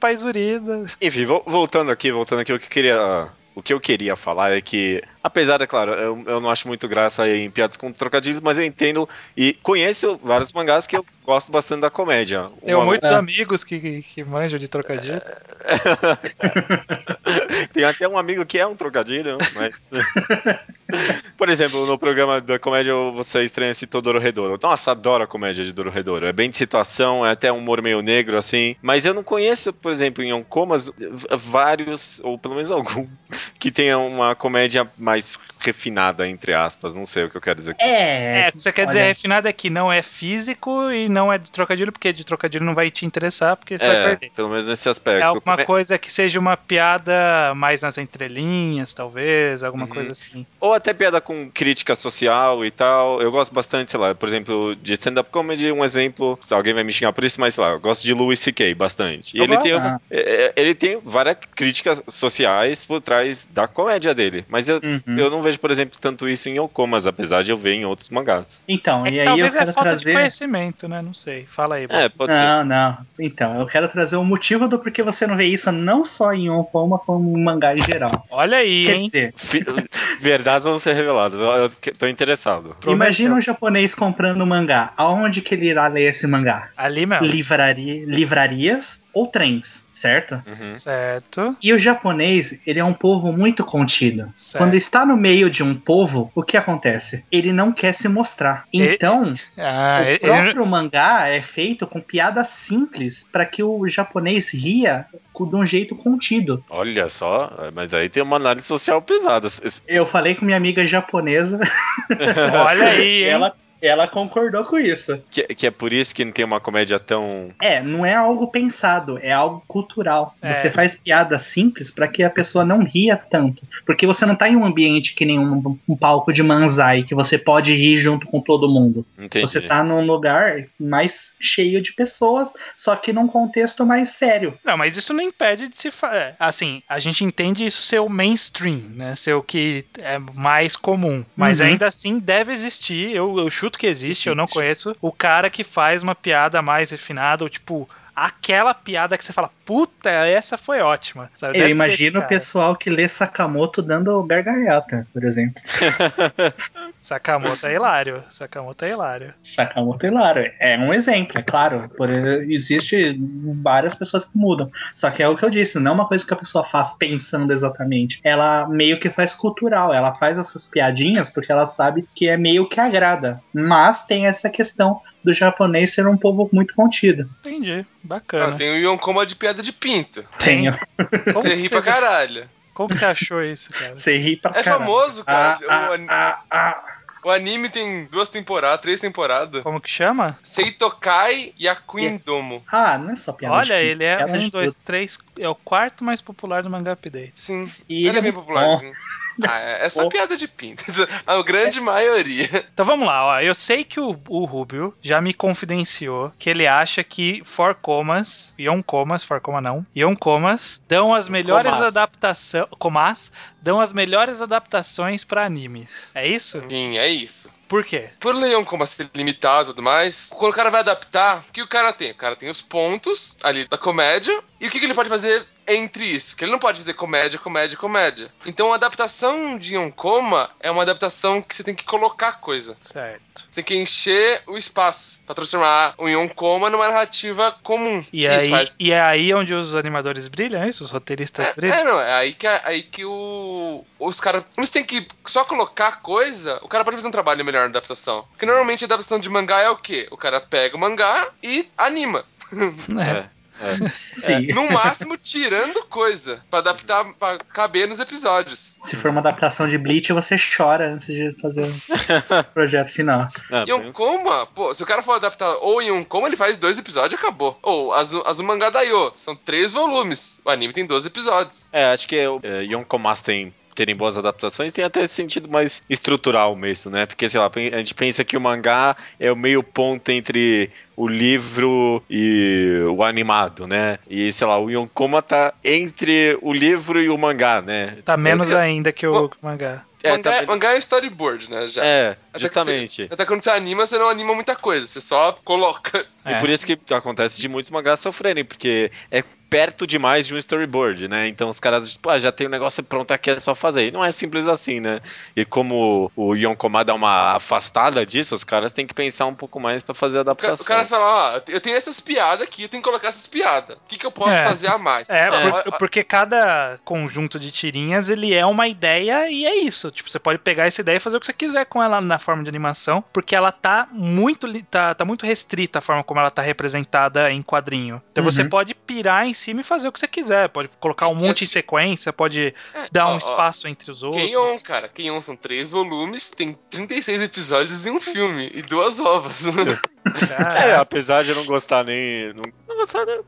da- Enfim, vo- voltando aqui, voltando aqui, o que eu queria o que eu queria falar é que, apesar, é claro, eu, eu não acho muito graça em piadas com trocadilhos, mas eu entendo e conheço vários mangás que eu gosto bastante da comédia. Tenho muitos É. amigos que, que, que manjam de trocadilhos. Tem até um amigo que é um trocadilho, mas. Por exemplo, no programa da comédia você estranha citou Dororedoro. Nossa, adoro a comédia de Dororedoro. É bem de situação, é até um humor meio negro, assim. Mas eu não conheço, por exemplo, em Oncomas, vários, ou pelo menos algum, que tenha uma comédia mais refinada, entre aspas. Não sei o que eu quero dizer. É. É, o que você quer dizer olha. refinado é que não é físico e não é de trocadilho, porque de trocadilho não vai te interessar, porque você vai É, perder. pelo menos nesse aspecto. É alguma Come- coisa que seja uma piada mais nas entrelinhas, talvez, alguma Uhum. coisa assim. Ou até piada com crítica social e tal. Eu gosto bastante, sei lá, por exemplo, de stand-up comedy, um exemplo. Alguém vai me xingar por isso, mas sei lá, eu gosto de Louis C.K. bastante. E Eu ele gosto. tem, Ah. é, é, ele tem várias críticas sociais por trás da comédia dele. Mas eu, Uhum. Eu não vejo, por exemplo, tanto isso em Okomas, apesar de eu ver em outros mangás. Então, É e que aí eu talvez é quero falta de trazer. conhecimento, né? Não sei. Fala aí, Bob. É, pode ser. Não, não. Então, eu quero trazer o motivo do porquê você não vê isso não só em Onkoma, como em mangá em geral. Olha aí, Quer hein? dizer, Verdades vão ser reveladas. Eu, eu tô interessado. imagina um japonês comprando um mangá. Aonde que ele irá ler esse mangá? Ali mesmo. Livraria, livrarias ou trens, certo? Uhum. Certo. E o japonês, ele é um povo muito contido. certo. Quando está no meio de um povo, o que acontece? Ele não quer se mostrar. Então, Ah, o próprio mangá é feito com piadas simples para que o japonês ria de um jeito contido. Olha só, mas aí tem uma análise social pesada. Eu falei com minha amiga japonesa, Olha aí, e ela, ela concordou com isso. Que, que é por isso que não tem uma comédia tão. É, não é algo pensado, é algo cultural. É. Você faz piada simples para que a pessoa não ria tanto. Porque você não tá em um ambiente que nem um, um palco de manzai, que você pode rir junto com todo mundo. Entendi. Você tá num lugar mais cheio de pessoas, só que num contexto mais sério. Não, mas isso não impede de se fazer. Assim, a gente entende isso ser o mainstream, né? Ser o que é mais comum. Mas Uhum. ainda assim deve existir. Eu, eu chuto que existe, eu não conheço. O cara que faz uma piada mais refinada, ou tipo. Aquela piada que você fala, puta, essa foi ótima. Sabe? Eu Deve imagino o pessoal que lê Sakamoto dando gargalhata, por exemplo. Sakamoto é hilário. Sakamoto é hilário. Sakamoto é claro, é um exemplo, é claro. Por, existe várias pessoas que mudam. Só que é o que eu disse, não é uma coisa que a pessoa faz pensando exatamente. Ela meio que faz cultural, ela faz essas piadinhas porque ela sabe que é meio que agrada. Mas tem essa questão do japonês ser um povo muito contido. Entendi. Ah, Bacana. tem o Yonkoma de piada de pinto. Tenho. Como, Você ri pra caralho. como que você achou isso, cara? Você ri pra É caralho. famoso, cara. Ah, ah, ah, ah. O anime tem duas temporadas, três temporadas. Como que chama? Seitokai e a Queen Domo. Ah, não é só piada Olha, ele é um, dois, três. É o quarto mais popular do mangá update. Sim. E ele é bem muito popular, bom. sim. Ah, é é só Bom. piada de pinto. A grande maioria. Então vamos lá, ó. Eu sei que o, o Rubio já me confidenciou que ele acha que For Comas, Ion Comas, For Coma não, Ion Comas dão as melhores adaptações, Comas, dão as melhores adaptações pra animes. É isso? Sim, é isso. Por quê? Por Leon como ser limitado e tudo mais, quando o cara vai adaptar, o que o cara tem? O cara tem os pontos ali da comédia, e o que, que ele pode fazer entre isso? Porque ele não pode fazer comédia, comédia, comédia. Então a adaptação de Yonkoma é uma adaptação que você tem que colocar coisa. Certo. Você tem que encher o espaço pra transformar o Yonkoma numa narrativa comum. E Isso aí, faz- e é aí onde os animadores brilham, é isso? Os roteiristas brilham? É, não, é aí que, aí que o, os caras. Eles têm que só colocar coisa, o cara pode fazer um trabalho melhor na adaptação. Porque normalmente a adaptação de mangá é o quê? O cara pega o mangá e anima. É. É. Sim. No máximo, tirando coisa. Pra adaptar, pra caber nos episódios. Se for uma adaptação de Bleach, você chora antes de fazer o projeto final. Ah, um coma, pô, se o cara for adaptar ou em coma, ele faz dois episódios e acabou. Ou Azu, Azumanga Daioh, são três volumes. O anime tem 12 episódios. É, acho que é, Yonkomas tem terem boas adaptações tem até esse sentido mais estrutural mesmo, né? Porque, sei lá, a gente pensa que o mangá é o meio ponto entre o livro e o animado, né? E, sei lá, o Yonkoma tá entre o livro e o mangá, né? Tá menos Eu- ainda que o Bom, mangá. É, mangá, tá- mangá é storyboard, né? Já. É, Até justamente. você- até quando você anima, você não anima muita coisa, você só coloca. E É. por isso que acontece de muitos mangás sofrerem, porque é perto demais de um storyboard, né? Então os caras, tipo, ah, já tem o um negócio pronto aqui, é só fazer. E não é simples assim, né? E como o Yonkoma dá uma afastada disso, os caras têm que pensar um pouco mais para fazer a adaptação. O cara fala, ó, eu tenho essas piadas aqui, eu tenho que colocar essas piadas. O que, que eu posso é. fazer a mais? É, por, porque cada conjunto de tirinhas, ele é uma ideia e é isso. Tipo, você pode pegar essa ideia e fazer o que você quiser com ela na forma de animação, porque ela tá muito, tá, tá muito restrita a forma como ela tá representada em quadrinho. Então uhum. você pode pirar em cima e fazer o que você quiser. Pode colocar um monte em sequência, pode é, dar ó, um espaço ó, entre os outros. Keion, cara, Keion são três volumes, tem 36 episódios e um filme, e duas ovas. é, apesar de eu não gostar nem. Não, não gostar, né?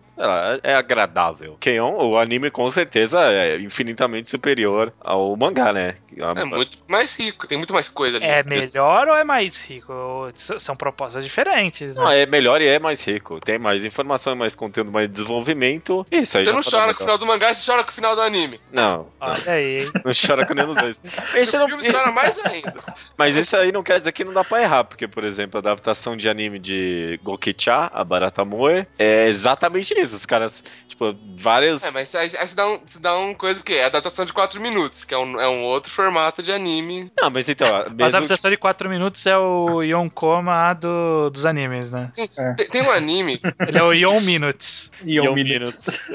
É agradável. Keion, o anime com certeza é infinitamente superior ao mangá, né? É muito mais rico, tem muito mais coisa ali. É melhor ou é mais rico? São propostas diferentes, né? Não, é melhor e é mais rico. Tem mais informação, mais conteúdo, mais desenvolvimento. Isso aí Você não tá chora com o final do mangá, você chora com o final do anime. Não. Olha aí. Não chora com nenhum dos dois. Esse não... filme chora mais ainda. Mas isso aí não quer dizer que não dá pra errar, porque, por exemplo, a adaptação de anime de Gokicha, a Barata Moe, é exatamente isso. Os caras, tipo, várias. É, mas aí, aí você dá um, você dá um coisa que é adaptação de 4 minutos, que é um, é um outro formato de anime. Não, mas então. A adaptação que... de 4 minutos é o Yonkoma do, dos animes, né? Sim, é. tem, tem, um anime. Ele é o Yon Minutes. Yon, Minutes.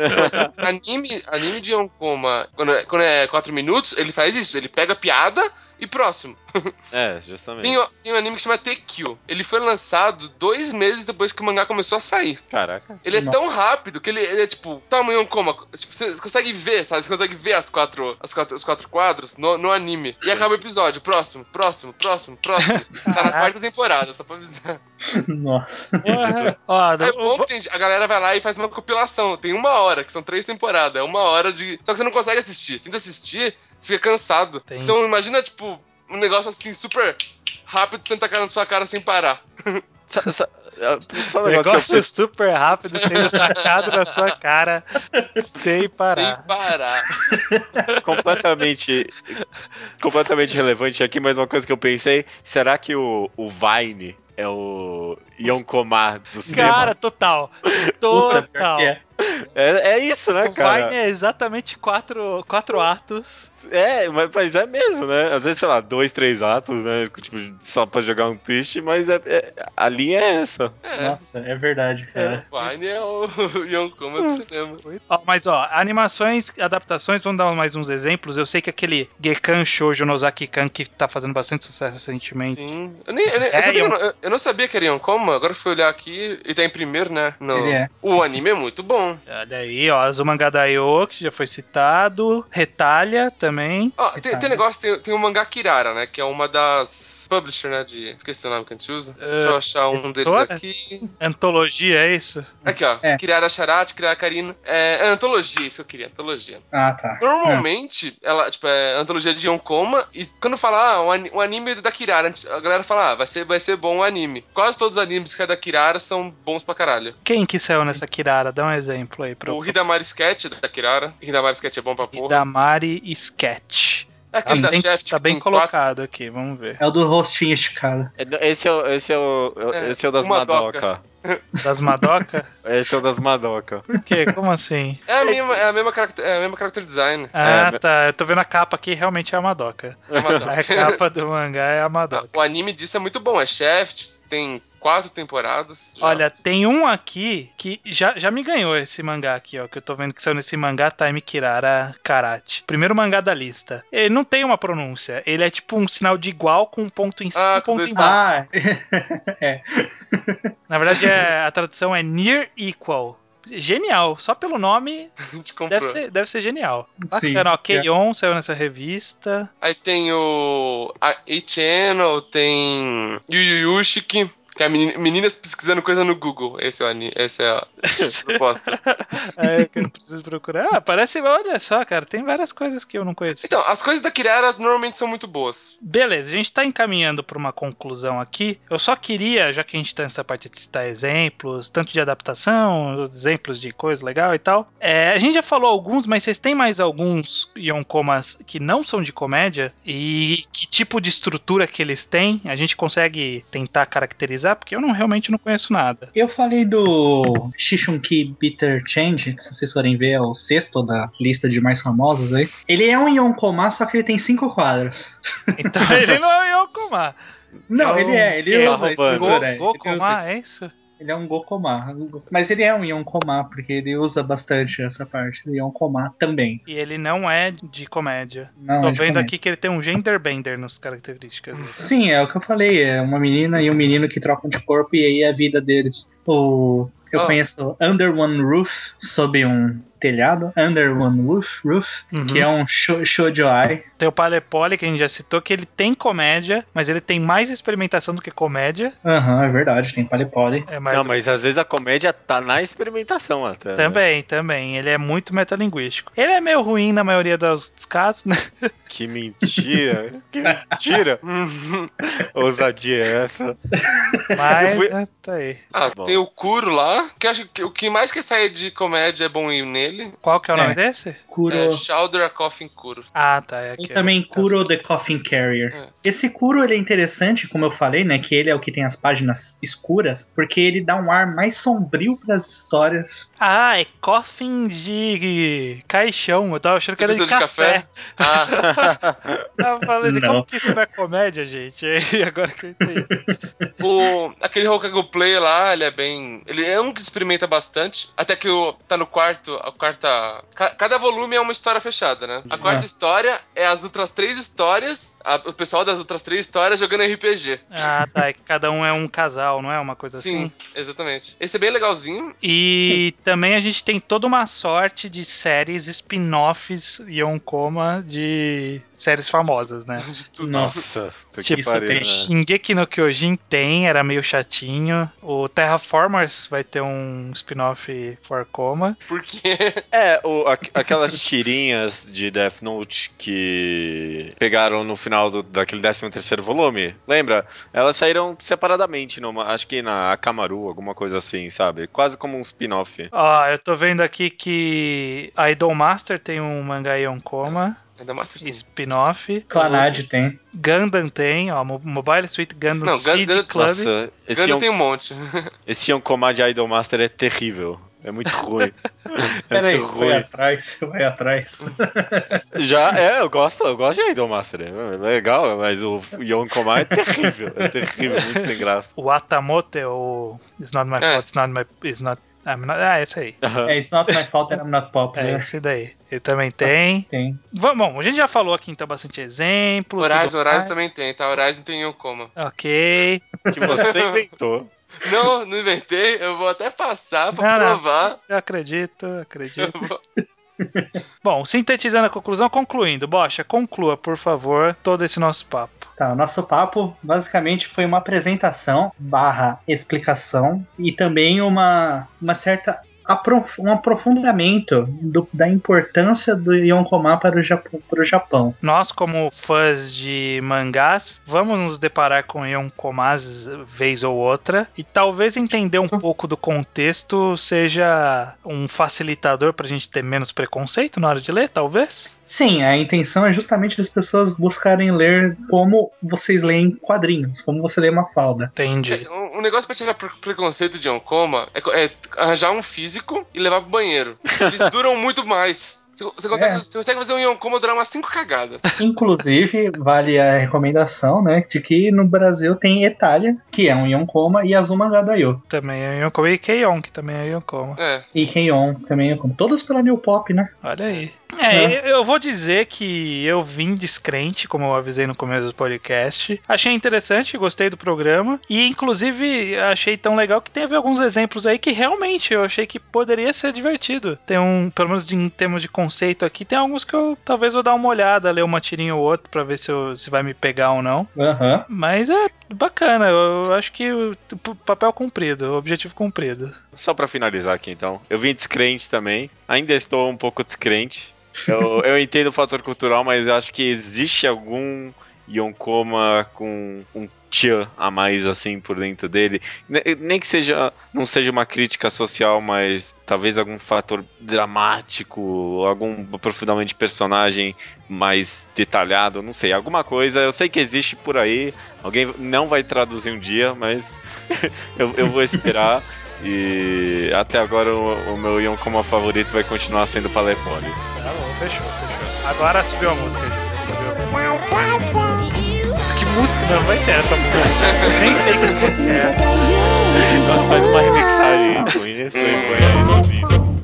anime, anime de Yonkoma, quando, é, quando é 4 minutos, ele faz isso. Ele pega a piada e próximo. É, justamente. Tem, tem, um anime que chama TQ. Ele foi lançado dois meses depois que o mangá começou a sair. Caraca. Ele é Nossa. tão rápido que ele, ele é tipo, tamanho como. Tipo, você consegue ver, sabe? Você consegue ver as quatro, as quatro, os quatro quadros no, no anime. E acaba o episódio. Próximo, próximo, próximo, próximo. tá na quarta temporada, só pra avisar. Nossa. Ó, é bom que tem, a galera vai lá e faz uma compilação. Tem uma hora, que são três temporadas. É uma hora de. Só que você não consegue assistir. Você tenta assistir, fica cansado. Tem. Então imagina, tipo, um negócio assim super rápido, senta a cara na sua cara sem parar. Só, só, só um negócio, negócio super rápido sendo tacado na sua cara sem parar. Sem parar. completamente, completamente relevante aqui, mas uma coisa que eu pensei: será que o, o Vine é o Yonkomar do cinema? Cara, total. Total. É. é, é isso, né, o cara? O Vine é exatamente quatro, quatro atos é, mas, mas, é mesmo, né? Às vezes, sei lá, dois, três atos, né? Tipo, só pra jogar um twist, mas é, é a linha é essa. É. Nossa, é verdade, cara. É, Vine é o Yonkoma do cinema. Ó, mas ó, animações, adaptações, vamos dar mais uns exemplos. Eu sei que aquele Gekan Shoujo Nozaki-kan que tá fazendo bastante sucesso recentemente. Sim. Eu, nem, eu, nem, é, eu, não, eu, não sabia que era Yonkoma, agora fui olhar aqui e tá em primeiro, né? No... Ele é. O anime é muito bom. Olha aí, ó, Azumanga Daioh, que já foi citado, Retalha também. Ó, tem, tem negócio, tem, tem o mangá Kirara, né? Que é uma das publisher, né? De. Esqueci o nome que a gente usa. Uh, Deixa eu achar um deles aqui. Antologia, é isso? Aqui, ó. É. Kirara Charate, Kirara Karina. É, é antologia, isso que eu queria, antologia. Ah, tá. Normalmente, é. ela, tipo, é antologia de Yonkoma. E quando fala, ah, o anime da Kirara, a galera fala, ah, vai ser, vai ser bom o anime. Quase todos os animes que é da Kirara são bons pra caralho. Quem que saiu nessa Kirara? Dá um exemplo aí pro. O Hidamari Sketch da Kirara. Hidamari Sketch é bom pra porra. Hidamari Sketch. É aquele tá da bem, chef, tipo, Tá bem colocado quatro... aqui, vamos ver. É o do rostinho esticado. É, esse é, o, esse é o, é, esse é o das Madoka. Das Madoka? Esse é o das Madoka. Por quê? Como assim? É a mesma, é a mesma, character, é a mesma character design. Ah, é, tá. Eu tô vendo a capa aqui, realmente é a Madoka. É a, Madoka. a capa do mangá é a Madoka. O anime disso é muito bom. É Shaft, tem quatro temporadas. Já. Olha, tem um aqui que já, já me ganhou esse mangá aqui, ó. Que eu tô vendo que saiu nesse mangá Time Kirara Karate. Primeiro mangá da lista. Ele não tem uma pronúncia. Ele é tipo um sinal de igual com um ponto em cima e ah, um ponto embaixo. Ah, é. Na verdade, é, a tradução é near equal genial. Só pelo nome deve ser, deve ser genial. Bacana, ó, Keion saiu nessa revista. Aí tem o A-Channel, tem Yu Yu Yushiki, que é meninas pesquisando coisa no Google. Esse é, o, esse é a proposta. é, que eu preciso procurar. Ah, parece, olha só, cara, tem várias coisas que eu não conheço. Então, as coisas da Kirara normalmente são muito boas. Beleza, a gente tá encaminhando para uma conclusão aqui. Eu só queria, já que a gente tá nessa parte de citar exemplos, tanto de adaptação, exemplos de coisa legal e tal. É, a gente já falou alguns, mas vocês têm mais alguns Yonkomas que não são de comédia? E que tipo de estrutura que eles têm? A gente consegue tentar caracterizar? Pesquisar, porque eu não realmente não conheço nada. Eu falei do Shishunki Bitter Change, que se vocês forem ver é o sexto da lista de mais famosos aí. Ele é um Yonkoma, só que ele tem cinco quadros. Então ele não é Yokoma. Não, É ele é, ele que? usa a Go- estrutura. ele usa Gokoma, é isso? Ele é um Gokoma. Mas ele é um Yonkoma, porque ele usa bastante essa parte. Ele é um Koma também. E ele não é de comédia. Não Tô é vendo aqui que ele tem um gender bender nas características. Sim, é o que eu falei. É uma menina e um menino que trocam de corpo e aí é a vida deles. O, eu Ah. conheço Under One Roof, sob um telhado. Under One Roof, roof Uhum. que é um sho- shoujoai. Tem o Palepoli, que a gente já citou, que ele tem comédia, mas ele tem mais experimentação do que comédia. Aham, é verdade, tem Palipoli. É mais Não, mas às vezes a comédia tá na experimentação até. né? Também, também. Ele é muito metalinguístico. Ele é meio ruim na maioria dos casos, né? Que mentira. que mentira. Ousadia é essa. Mas fui- é, tá aí. Ah, Bom. tem o Kuro lá, que acho que o que mais quer sair de comédia é bom ir nele. Qual que é o É. nome desse? Kuro. É Shoulder Coffin Kuro. Ah, tá. É E também Kuro the Coffin Carrier. É. Esse Kuro ele é interessante, como eu falei, né? Que ele é o que tem as páginas escuras, porque ele dá um ar mais sombrio para as histórias. Ah, é coffin de caixão. Eu tava achando que era de Precisa café. Ah, Tava falando assim, Não. como que isso não é comédia, gente? E agora que eu entendi. o, aquele Hokago Play lá, ele é bem. Ele é um que experimenta bastante. Até que o, tá no quarto. Quarta. ca- cada volume é uma história fechada, né? A quarta Ah. história é as outras três histórias. A- o pessoal das outras três histórias jogando RPG. Ah, tá. É que cada um é um casal, não é uma coisa Sim, assim? exatamente. Esse é bem legalzinho. E também a gente tem toda uma sorte de séries spin-offs Yonkoma de séries famosas, né? De tudo. Nossa. Tipo, que isso pariu, tem- né? Shingeki no Kyojin tem, era meio chatinho. O Terraformers vai ter um spin-off for Coma. Porque. É, o- aqu- aquelas tirinhas de Death Note que pegaram no final do- daquele 13 terceiro volume, lembra? Elas saíram separadamente, numa, acho que na Akamaru, alguma coisa assim, sabe? Quase como um spin-off. Ó, eu tô vendo aqui que a Idolmaster tem um mangá Yonkoma, Ainda Master Team. spin-off. Clanad tem. Gundam tem, ó, Mo- Mobile Suit Gundam Não, Seed Gun- Club. Nossa, esse Ganda Yon, tem um monte. esse Yonkoma de Idolmaster é terrível. É muito ruim. é Peraí, muito você vai ruim. atrás, você vai atrás. Já, é, eu gosto, eu gosto de Idolmaster. É legal, mas o Yonkoma é terrível. É terrível, muito sem graça. O Atamote, ou It's Not My É. Fault, It's Not My... It's not, I'm not- ah, esse aí. É, it's not my fault that I'm not É popular. esse daí. Ele também tem. Tem. Vamos, bom, a gente já falou aqui então bastante exemplo. Horizon, Horizon também tem, tá? Horizon tem Yonkoma. Ok. Que você inventou. Não, não inventei. Eu vou até passar pra Não, não, provar. eu acredito, acredito. Eu vou- Bom, sintetizando a conclusão, concluindo. Bocha, conclua, por favor, todo esse nosso papo. Tá, o nosso papo basicamente foi uma apresentação barra explicação e também uma, uma certa um aprofundamento do- da importância do Yonkoma para o, Japão, para o Japão. Nós, como fãs de mangás, vamos nos deparar com Yonkomas vez ou outra e talvez entender um pouco do contexto seja um facilitador pra gente ter menos preconceito na hora de ler, talvez? Sim, a intenção é justamente as pessoas buscarem ler como vocês leem quadrinhos, como você lê uma falda. Entendi. É, Um um negócio pra tirar pre- preconceito de Yonkoma é, é arranjar um físico e levar pro banheiro. Eles duram muito mais. Você, consegue, É. você consegue fazer um Yonkoma durar umas 5 cagadas. Inclusive, vale a recomendação, né, de que no Brasil tem Etália, que é um Yonkoma, e Azuma Gadayo. Também é Yonkoma e Keion, que também é Yonkoma. É. E Keion também é Yonkoma. Todas pela New Pop, né? Olha aí. É, eu vou dizer que eu vim descrente, como eu avisei no começo do podcast. Achei interessante, gostei do programa. E, inclusive, achei tão legal que teve alguns exemplos aí que realmente eu achei que poderia ser divertido. Tem um, pelo menos em termos de conceito aqui, tem alguns que eu talvez vou dar uma olhada, ler uma tirinha ou outra pra ver se, eu- se vai me pegar ou não. Aham. Mas é bacana, eu acho que o papel cumprido, objetivo cumprido. Só pra finalizar aqui então. Eu vim descrente também. Ainda estou um pouco descrente. Eu, eu entendo o fator cultural, mas acho que existe algum Yonkoma com um tchan a mais assim por dentro dele. Ne- Nem que seja não seja uma crítica social, mas talvez algum fator dramático, algum aprofundamento de personagem mais detalhado, não sei, alguma coisa. Eu sei que existe por aí. Alguém não vai traduzir um dia, mas eu, eu vou esperar. E até agora o, o meu Yonkoma favorito vai continuar sendo Palepole. Tá bom, fechou, fechou. Agora subiu a música, gente. Subiu a música. Música? Não, vai ser essa música. Nem sei que música é essa. Nós faz uma remixagem com isso e põe aí no vídeo.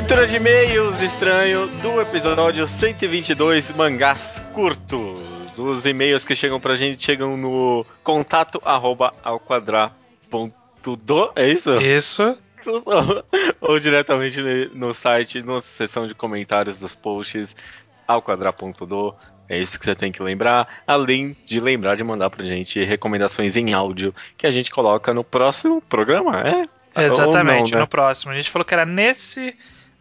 Leitura de e-mails estranho do episódio 122 Mangás Curtos. Os e-mails que chegam pra gente chegam no contato arroba ao é isso? Isso. Ou diretamente no site, na seção de comentários dos posts ao quadrar.do. É isso que você tem que lembrar, além de lembrar de mandar pra gente recomendações em áudio que a gente coloca no próximo programa, é? Exatamente, não, né? no próximo. A gente falou que era nesse,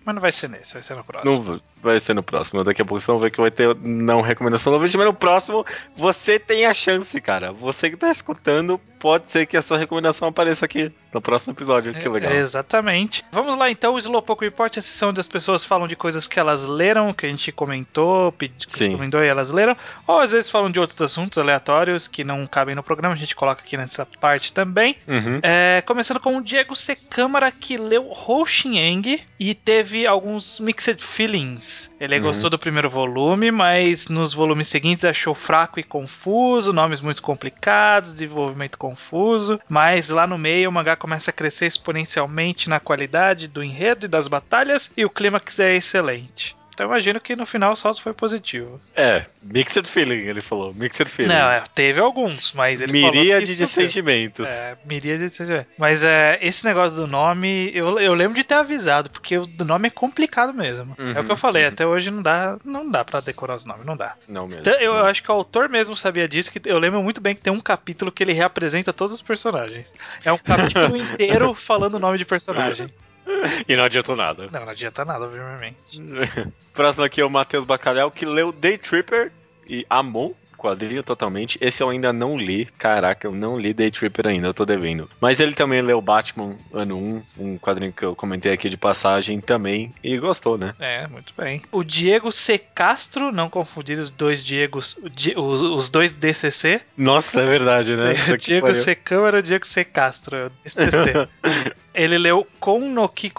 mas não vai ser nesse, vai ser no próximo. Não vai ser no próximo. Daqui a pouco vocês vão ver que vai ter não recomendação no vídeo, mas no próximo você tem a chance, cara. Você que tá escutando, pode ser que a sua recomendação apareça aqui no próximo episódio. Que legal. É, exatamente. Vamos lá então, o Slowpoke Report é a sessão onde as pessoas falam de coisas que elas leram, que a gente comentou, pedi- recomendou e elas leram, ou às vezes falam de outros assuntos aleatórios que não cabem no programa, a gente coloca aqui nessa parte também. Uhum. É, começando com o Diego C. Câmara, que leu Hoshieng e teve alguns mixed feelings. Ele Uhum. gostou do primeiro volume, mas nos volumes seguintes achou fraco e confuso, nomes muito complicados, desenvolvimento confuso. Mas lá no meio o mangá começa a crescer exponencialmente na qualidade do enredo e das batalhas, e o clímax é excelente. Então eu imagino que no final o salto foi positivo. É, mixed feeling, ele falou. Mixed feeling. Não, é, teve alguns, mas ele Miríade de sentimentos. É, miríade de sentimento. Mas é, esse negócio do nome, eu, eu lembro de ter avisado, porque o nome é complicado mesmo. é o que eu Uhum, falei, uhum. até hoje não dá, não dá para decorar os nomes, não dá. Não mesmo. Então, eu, não. acho que o autor mesmo sabia disso, que eu lembro muito bem que tem um capítulo que ele reapresenta todos os personagens. É um capítulo inteiro falando o nome de personagem. E não adiantou nada. Não, não adianta nada, obviamente. Próximo aqui é o Matheus Bacalhau, que leu Day Tripper e amou quadrinho totalmente. Esse eu ainda não li. Caraca, eu não li Day Tripper ainda, eu tô devendo. Mas ele também leu Batman Ano 1, um quadrinho que eu comentei aqui de passagem também, e gostou, né? É, muito bem. O Diego C. Castro, não confundir os dois Diegos, os, os dois DCC. Nossa, é verdade, né? Diego. C. Câmara, Diego C. Castro, é DCC. Ele leu Kon no que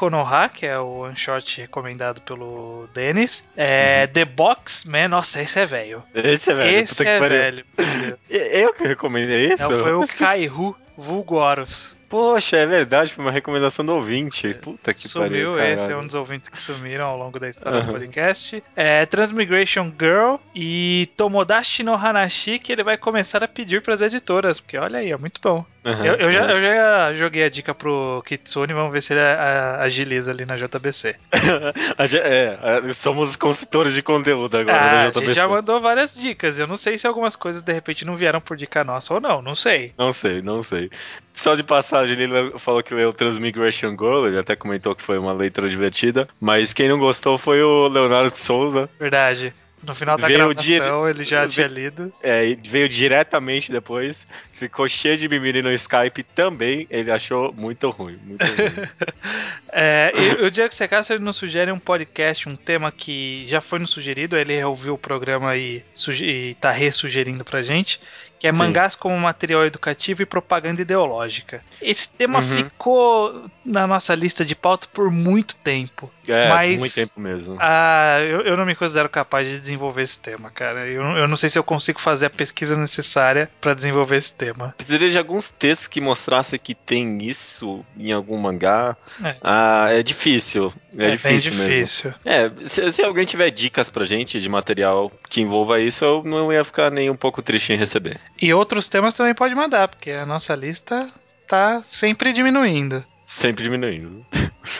é o one shot recomendado pelo Denis. É, Uhum. The Box Man, nossa, esse é velho. Esse é velho. Esse é pariu. velho. Eu que recomendei isso? Não, foi o Kaihu Vulgoros. Poxa, é verdade, foi uma recomendação do ouvinte. Puta que pariu. Sumiu, esse é um dos ouvintes que sumiram ao longo da história do Aham. podcast. É Transmigration Girl e Tomodachi no Hanashi, que ele vai começar a pedir pras editoras, porque olha aí, é muito bom. Aham, Eu, eu já, é. eu já joguei a dica pro Kitsune, vamos ver se ele a- agiliza ali na JBC. A é, somos os consultores de conteúdo agora Ah, da a JBC. gente já mandou várias dicas. Eu não sei se algumas coisas de repente não vieram por dica nossa ou não, não sei. Não sei, não sei. Só de passagem, ele falou que leu Transmigration Girl, ele até comentou que foi uma leitura divertida, mas quem não gostou foi o Leonardo Souza. Verdade. No final da Veio gravação ele já Ve- tinha lido. É, e veio diretamente depois, ficou cheio de mimimi no Skype também, ele achou muito ruim, muito ruim. É, e o Diego Secasso ele nos sugere um podcast, um tema que já foi nos sugerido, ele ouviu o programa e, e tá ressugerindo pra gente, que é Sim. mangás como material educativo e propaganda ideológica. Esse tema Uhum. ficou na nossa lista de pauta por muito tempo. É, Mas- muito tempo mesmo. Ah, eu, eu não me considero capaz de desenvolver esse tema, cara. Eu, eu não sei se eu consigo fazer a pesquisa necessária pra desenvolver esse tema. Precisaria de alguns textos que mostrassem que tem isso em algum mangá. É. Ah, é difícil. É, difícil, bem mesmo. difícil. É, se, se alguém tiver dicas pra gente de material que envolva isso, eu não ia ficar nem um pouco triste em receber. E outros temas também pode mandar, porque a nossa lista tá sempre diminuindo. Sempre diminuindo.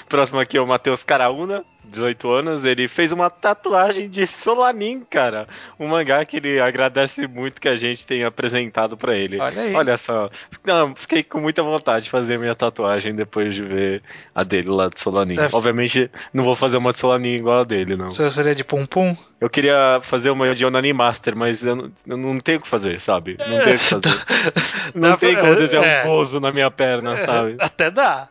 Próximo aqui é o Matheus Caraúna, 18 anos. Ele fez uma tatuagem de Solanin, cara. Um mangá que ele agradece muito que a gente tenha apresentado pra ele. Olha aí. Olha só. Não, fiquei com muita vontade de fazer minha tatuagem depois de ver a dele lá de Solanin. Você- Obviamente, não vou fazer uma de Solanin igual a dele, não. O seu seria de pum pum? Eu queria fazer uma de Onani Master, mas eu não, eu não tenho o que fazer, sabe? Não tenho o que fazer. Não tem como desenhar é. um gozo na minha perna, sabe? Até dá.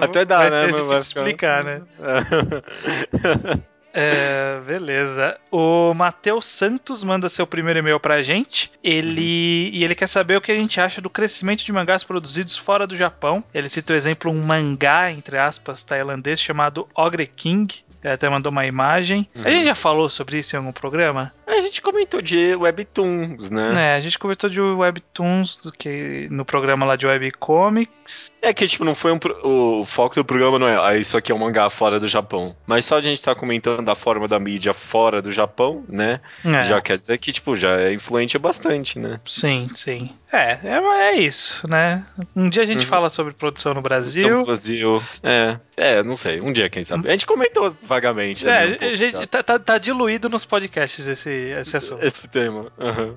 Até dá, vai né? Ser mas difícil explicar, né? É, beleza. O Matheus Santos manda seu primeiro e-mail pra gente. Ele e ele quer saber o que a gente acha do crescimento de mangás produzidos fora do Japão. Ele cita o exemplo um mangá entre aspas tailandês chamado Ogre King. Ele até mandou uma imagem. Uhum. A gente já falou sobre isso em algum programa? A gente comentou de Webtoons, né? É, a gente comentou de Webtoons do que no programa lá de Webcomics. É que, tipo, não foi um. pro- O foco do programa não é. Ah, isso aqui é um mangá fora do Japão. Mas só a gente estar comentando da forma da mídia fora do Japão, né? É. Já quer dizer que, tipo, já é influente bastante, né? Sim, sim. É, é, é isso, né? Um dia a gente Uhum. fala sobre produção no Brasil. Brasil. É. É, não sei. Um dia, quem sabe. A gente comentou vagamente. É, ali um pouco, a gente, tá? tá, tá- tá diluído nos podcasts esse, esse assunto. Esse tema. aham.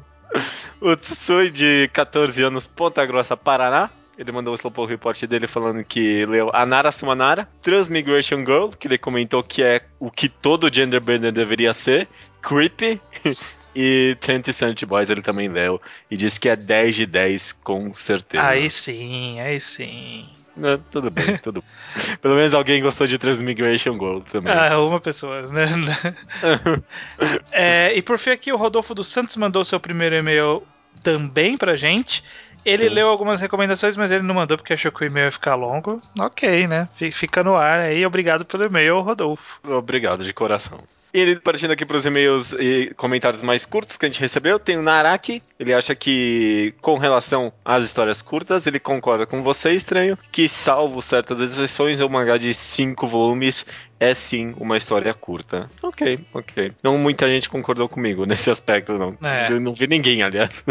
O Tsutsui, de 14 anos, Ponta Grossa, Paraná. Ele mandou o Slowpoke Report dele falando que leu Anara Sumanara, Transmigration Girl, que ele comentou que é o que todo genderbender deveria ser, Creepy, e 20 Cent Boys ele também leu, e disse que é 10 de 10 com certeza. Aí sim, aí sim. Né, tudo bem, tudo bem. Pelo menos alguém gostou de Transmigration Girl também. Ah, uma pessoa, né? É, e por fim aqui, o Rodolfo dos Santos mandou seu primeiro e-mail também pra gente. Ele Sim. leu algumas recomendações, mas ele não mandou porque achou que o e-mail ia ficar longo. Ok, né? Fi- Fica no ar aí. Obrigado pelo e-mail, Rodolfo. Obrigado de coração. E partindo aqui para os e-mails e comentários mais curtos que a gente recebeu, tem o Naraki. Ele acha que, com relação às histórias curtas, ele concorda com você, estranho, que, salvo certas exceções, o mangá de cinco volumes é sim uma história curta. Ok, ok. Não muita gente concordou comigo nesse aspecto, não. É. Eu não vi ninguém, aliás,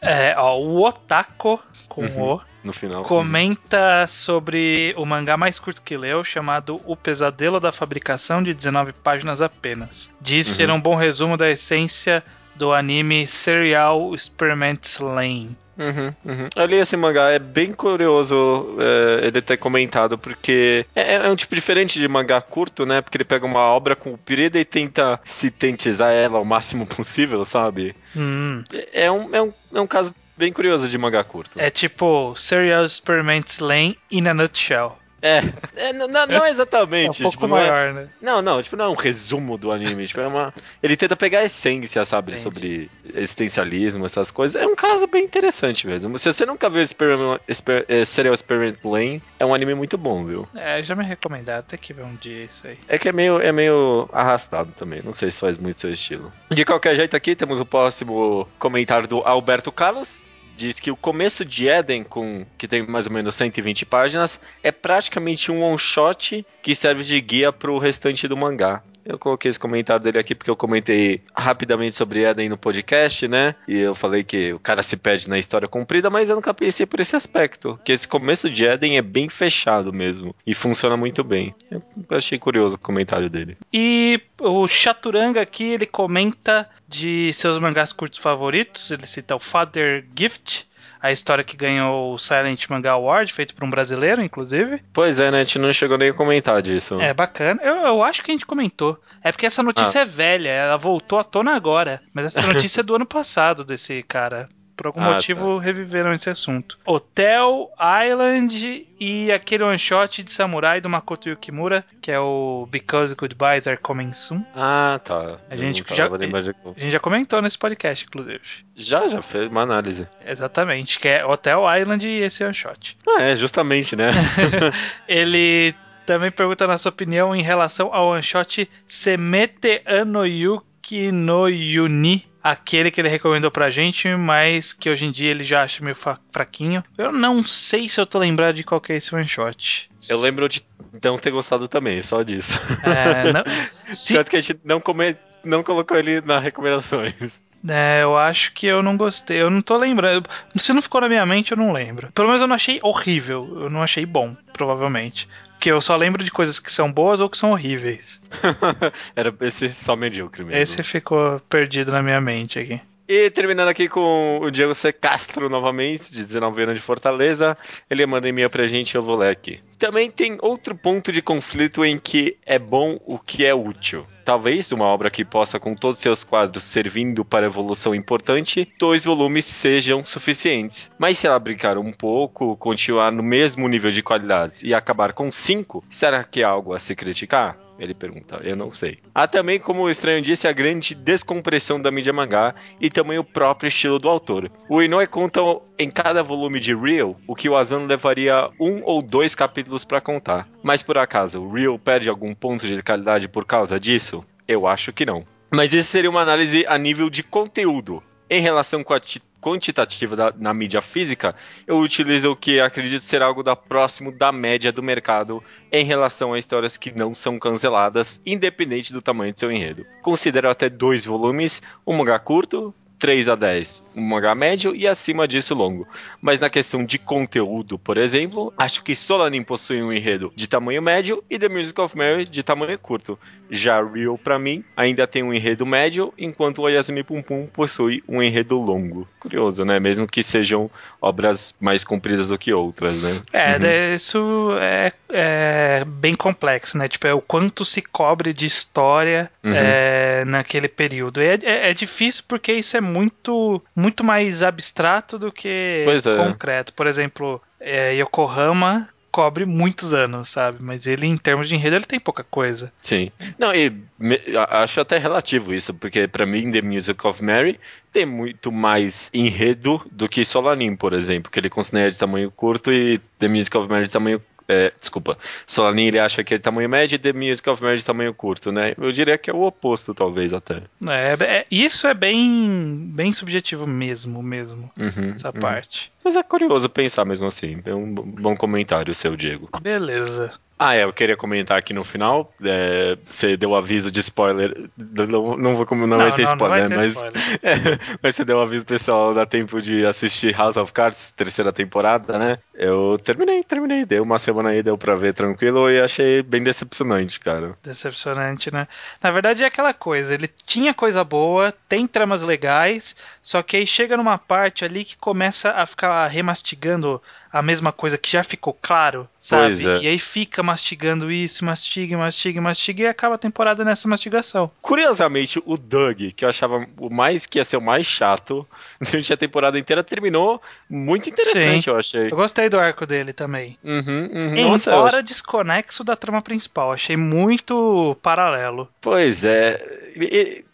É, ó, o Otako, com Uhum. o, no final. comenta sobre o mangá mais curto que leu, chamado O Pesadelo da Fabricação, de 19 páginas apenas. Diz Uhum. ser um bom resumo da essência do anime Serial Experiment Lane. Uhum, uhum. Eu li esse mangá, é bem curioso é, ele ter comentado, porque é, é um tipo diferente de mangá curto, né? Porque ele pega uma obra comprida e tenta sintetizar ela o máximo possível, sabe? Hum, É é um, é um, é um caso bem curioso de mangá curto. é tipo Serial Experiment Lane in a nutshell. É, é, não, não- não É um exatamente. pouco tipo, não, é, maior, né? não, não, tipo, não é um resumo do anime. tipo, é uma, ele tenta pegar a essência, sabe? Entendi. Sobre existencialismo, essas coisas. É um caso bem interessante mesmo. Se você nunca viu Experiment, Exper, é, Serial Experiment Lane, é um anime muito bom, viu? É, já me recomendaram, tem que ver um dia isso aí. É que é meio, é meio arrastado também. Não sei se faz muito seu estilo. De qualquer jeito, aqui temos o próximo comentário do Alberto Carlos. Diz que o começo de Eden, com, que tem mais ou menos 120 páginas, é praticamente um one-shot que serve de guia pro restante do mangá. Eu coloquei esse comentário dele aqui porque eu comentei rapidamente sobre Eden no podcast, né? E eu falei que o cara se perde na história comprida, mas eu nunca pensei por esse aspecto. Que esse começo de Eden é bem fechado mesmo. E funciona muito bem. Eu achei curioso o comentário dele. E o Chaturanga aqui, ele comenta de seus mangás curtos favoritos. Ele cita o Father Gift, a história que ganhou o Silent Manga Award, feito por um brasileiro, inclusive. Pois é, né? A gente não chegou nem a comentar disso. É bacana. Eu, eu acho que a gente comentou. É porque essa notícia é velha, ela voltou à tona agora. Mas essa notícia é do ano passado desse cara. Por algum Ah, motivo reviveram esse assunto. Hotel Island e aquele one shot de samurai do Makoto Yukimura, que é o Because Goodbyes Are Coming Soon. Ah, tá. A gente já- A gente já comentou nesse podcast, inclusive. Já, já fez uma análise. Exatamente, que é Hotel Island e esse one shot. Ah, é, justamente, né? Ele também pergunta a nossa opinião em relação ao one shot Semete ano Yuki no Yuni. Aquele que ele recomendou pra gente, mas que hoje em dia ele já acha meio fraquinho. Eu não sei se eu tô lembrado de qual que é esse one shot. Eu lembro de não ter gostado também, só disso. É, não- se- Tanto que a gente não, come... não colocou ele nas recomendações. é, eu acho que eu não gostei. Eu não tô lembrando. Se não ficou na minha mente, eu não lembro. Pelo menos eu não achei horrível. Eu não achei bom, provavelmente. Porque eu só lembro de coisas que são boas ou que são horríveis. Era esse só medíocre mesmo. Esse ficou perdido na minha mente aqui. E terminando aqui com o Diego C. Castro novamente, de 19 anos de Fortaleza. Ele manda e-mail pra gente eu vou ler aqui. Também tem outro ponto de conflito em que é bom o que é útil. Talvez uma obra que possa, com todos seus quadros servindo para evolução importante, dois volumes sejam suficientes. Mas se ela brincar um pouco, continuar no mesmo nível de qualidade e acabar com cinco, será que é algo a se criticar? Ele pergunta, eu não sei. Há também, como o estranho disse, a grande descompressão da mídia mangá e também o próprio estilo do autor. O Inoue conta em cada volume de Real o que o Asano levaria um ou dois capítulos para contar. Mas por acaso, o Real perde algum ponto de qualidade por causa disso? Eu acho que não. Mas isso seria uma análise a nível de conteúdo. Em relação com a quantitativa da- na mídia física, eu utilizo o que acredito ser algo da próximo da média do mercado em relação a histórias que não são canceladas, independente do tamanho de seu enredo. Considero até dois volumes, um mangá curto, 3 a 10, um mangá médio e acima disso longo. Mas na questão de conteúdo, por exemplo, acho que Solanin possui um enredo de tamanho médio e The Music of Mary de tamanho curto. Já Real, pra mim, ainda tem um enredo médio, enquanto o Yasumi Pum Pum possui um enredo longo. Curioso, né? Mesmo que sejam obras mais compridas do que outras, né? É, Uhum. daí isso é, é bem complexo, né? Tipo, é o quanto se cobre de história Uhum. é, naquele período. É, é, é difícil porque isso é muito, muito mais abstrato do que é. concreto. Por exemplo, é, Yokohama cobre muitos anos, sabe? Mas ele, em termos de enredo, ele tem pouca coisa. Sim. Não, e me- acho até relativo isso, porque pra mim The Music of Mary tem muito mais enredo do que Solanin, por exemplo, que ele considera de tamanho curto e The Music of Mary de tamanho é, desculpa, Solanin ele acha que é tamanho médio e The Music of Mary de tamanho curto, né? Eu diria que é o oposto, talvez, até. É, é- isso é bem, bem subjetivo mesmo, mesmo, Uhum, essa uhum. parte. Mas é curioso pensar mesmo assim. É um bom comentário seu, Diego. Beleza. Ah, é, eu queria comentar aqui no final. é, você deu aviso de spoiler. Não, não, vou, com- não, vai ter spoiler, vai ter mas. spoiler. É, mas você deu aviso pessoal, dá tempo de assistir House of Cards, terceira temporada, né? Eu terminei, terminei. Deu uma semana aí, deu pra ver tranquilo e achei bem decepcionante, cara. Decepcionante, né? Na verdade é aquela coisa, ele tinha coisa boa, tem tramas legais, só que aí chega numa parte ali que começa a ficar remastigando a mesma coisa que já ficou claro, sabe? É. E aí fica mastigando isso, mastiga, mastiga, mastiga e acaba a temporada nessa mastigação. Curiosamente, o Doug, que eu achava o mais que ia ser o mais chato durante a temporada inteira, terminou muito interessante, Sim. eu achei. Eu gostei do arco dele também. Uhum, uhum. Nossa, Embora ach- desconexo da trama principal, achei muito paralelo. Pois é. E-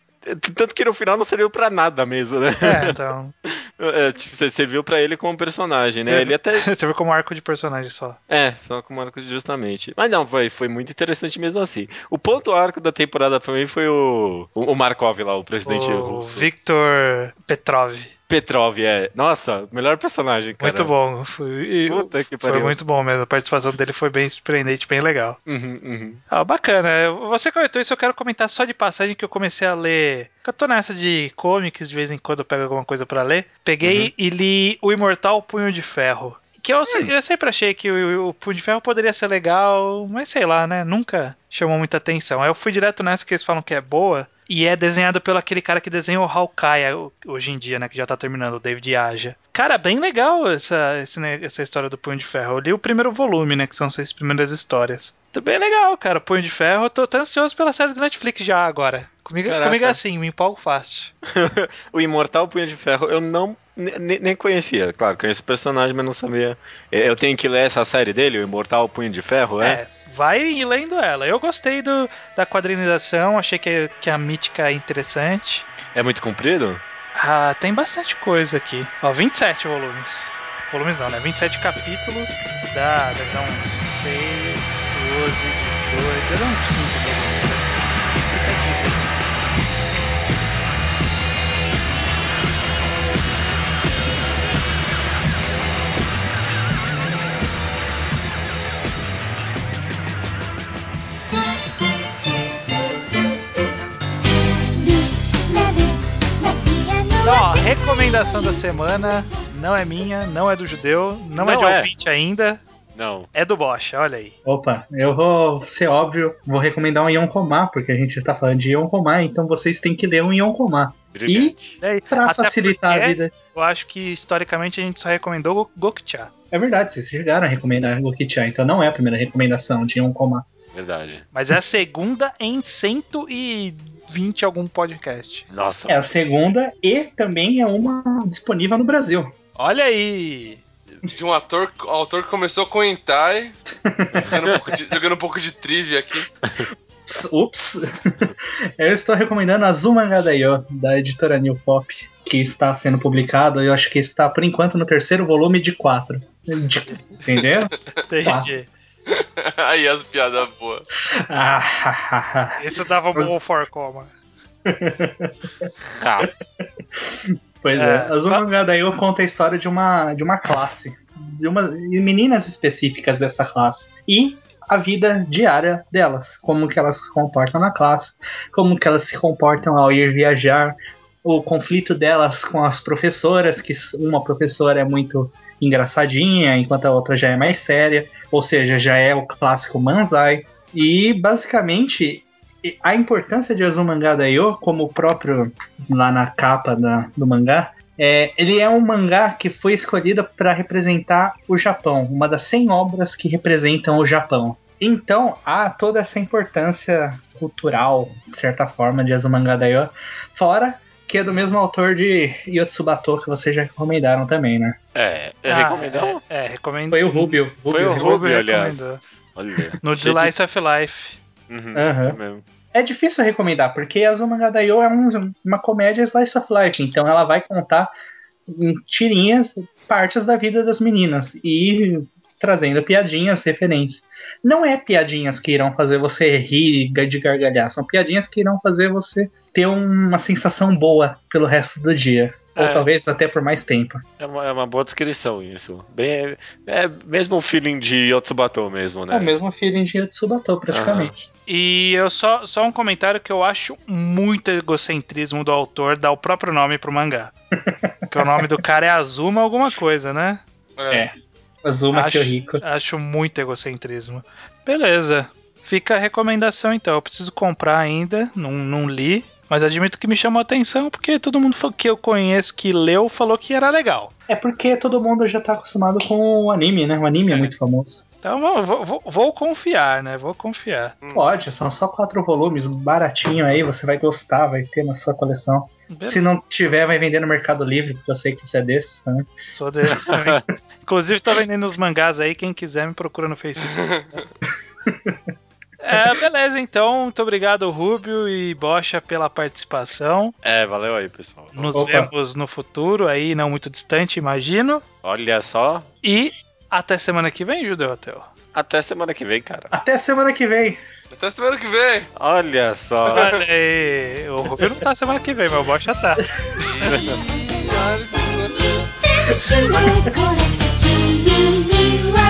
tanto que no final não serviu pra nada mesmo, né? É, então. É, tipo, você serviu pra ele como personagem, né? Ele até. Você viu como arco de personagem só. É, só como arco justamente. Mas não, foi, foi muito interessante mesmo assim. O ponto arco da temporada pra mim foi o, o Markov lá, o presidente O russo. Victor Petrov. Petrov, é. Nossa, melhor personagem, cara. Muito bom. Foi, Puta que foi pariu. muito bom mesmo. A participação dele foi bem surpreendente, bem legal. Uhum, uhum. Ah, bacana. Você comentou isso, eu quero comentar só de passagem que eu comecei a ler. Que eu tô nessa de comics, de vez em quando eu pego alguma coisa pra ler. Peguei Uhum. e li O Imortal Punho de Ferro. Que eu, Hum. eu sempre achei que o, o Punho de Ferro poderia ser legal, mas sei lá, né? Nunca chamou muita atenção. Aí eu fui direto nessa que eles falam que é boa. E é desenhado pelo aquele cara que desenha o Hawkeye ho- hoje em dia, né? Que já tá terminando, o David Aja. Cara, bem legal essa, essa história do Punho de Ferro. Eu li o primeiro volume, né? Que são seis primeiras histórias. Tá bem legal, cara. Punho de Ferro. Eu tô, tô ansioso pela série do Netflix já agora. Comigo, Caraca. comigo é assim, me empolgo fácil. O Imortal Punho de Ferro, eu não ne- nem conhecia. Claro, conheço o personagem, mas não sabia. Eu tenho que ler essa série dele, o Imortal Punho de Ferro, é? É, vai lendo ela. Eu gostei do, da quadrinização, achei que, que a mítica é interessante. É, muito comprido? Ah, tem bastante coisa aqui. Ó, 27 volumes. Volumes não, né? 27 capítulos. Dá, deve dar uns 6, 12, 18, deve dar uns 5 volumes. Recomendação da semana não é minha, não é do judeu, não, é Não de é. ouvinte ainda, Não. é do Bosch, olha aí. Opa, eu vou ser óbvio, vou recomendar um Yonkomá, porque a gente tá falando de Yonkomá, então vocês têm que ler um Yonkomá. Brilhante. E Pra até facilitar porque a vida. Eu acho que historicamente a gente só recomendou Go- Gokcha. É verdade, vocês chegaram a recomendar Gokichan, então não é a primeira recomendação de Yonkomá. Verdade. Mas é a segunda em 120 algum podcast. Nossa. É a segunda e também é uma disponível no Brasil. Olha aí! De um ator, um autor que começou com hentai, jogando um pouco de, jogando um pouco de trivia aqui. Ps- Ups! eu estou recomendando Azuma Daioh, da editora New Pop, que está sendo publicado, eu acho que está por enquanto no terceiro volume de quatro. De- Entendeu? Entendi. Aí as piadas boas. Ah, Isso dava um bom for coma. Tá. Pois é, É, Azuma Daioh conta a história de uma, de uma classe, de umas meninas específicas dessa classe. E a vida diária delas, como que elas se comportam na classe, como que elas se comportam ao ir viajar, o conflito delas com as professoras, que uma professora é muito engraçadinha, enquanto a outra já é mais séria, ou seja, já é o clássico Manzai. E basicamente a importância de Azumanga Daioh, como o próprio lá na capa da- do mangá, é, ele é um mangá que foi escolhido para representar o Japão, uma das 100 obras que representam o Japão. Então há toda essa importância cultural, de certa forma, de Azumanga Daioh, fora que é do mesmo autor de Yotsubato, que vocês já recomendaram também, né? É, é Ah, recomendou? É, é recomendo. Foi o Rubio. Foi o recomendou. Rubio, aliás. Olha. No de- Slice of Life. Uhum, Aham. é mesmo. É difícil recomendar, porque Azuma Daioh é um- uma comédia slice of life, então ela vai contar em tirinhas partes da vida das meninas e trazendo piadinhas referentes. Não é piadinhas que irão fazer você rir de gargalhar, são piadinhas que irão fazer você ter uma sensação boa pelo resto do dia. Ou É. talvez até por mais tempo. É uma, é uma boa descrição isso. Bem, é, é mesmo o feeling de Yotsubato mesmo, né? É o mesmo feeling de Tsubato, praticamente. E eu só, só um comentário que eu acho muito egocentrismo do autor dar o próprio nome pro mangá. que o nome do cara é Azuma alguma coisa, né? É. Azuma Acho- Kyohiko. Acho muito egocentrismo. Beleza. Fica a recomendação então. Eu preciso comprar ainda, não, não li. Mas admito que me chamou a atenção porque todo mundo que eu conheço que leu falou que era legal. É porque todo mundo já tá acostumado com o anime, né? O anime é, É. muito famoso. Então vou, vou- vou- vou confiar, né? Vou confiar. Pode, são só quatro volumes, baratinho aí, você vai gostar, vai ter na sua coleção. Beleza. Se não tiver, vai vender no Mercado Livre, porque eu sei que isso é desses também. Sou desse também. Inclusive, tô vendendo os mangás aí. Quem quiser, me procura no Facebook. É, beleza, então. Muito obrigado, Rubio e Bocha, pela participação. É, valeu aí, pessoal. Nos Opa. vemos no futuro, aí não muito distante, imagino. Olha só. E até semana que vem, Judeu Hotel. Até semana que vem, cara. Até semana que vem! Até semana que vem. Olha só. Olha aí. O Rubio não tá semana que vem, mas o Bocha tá. you, you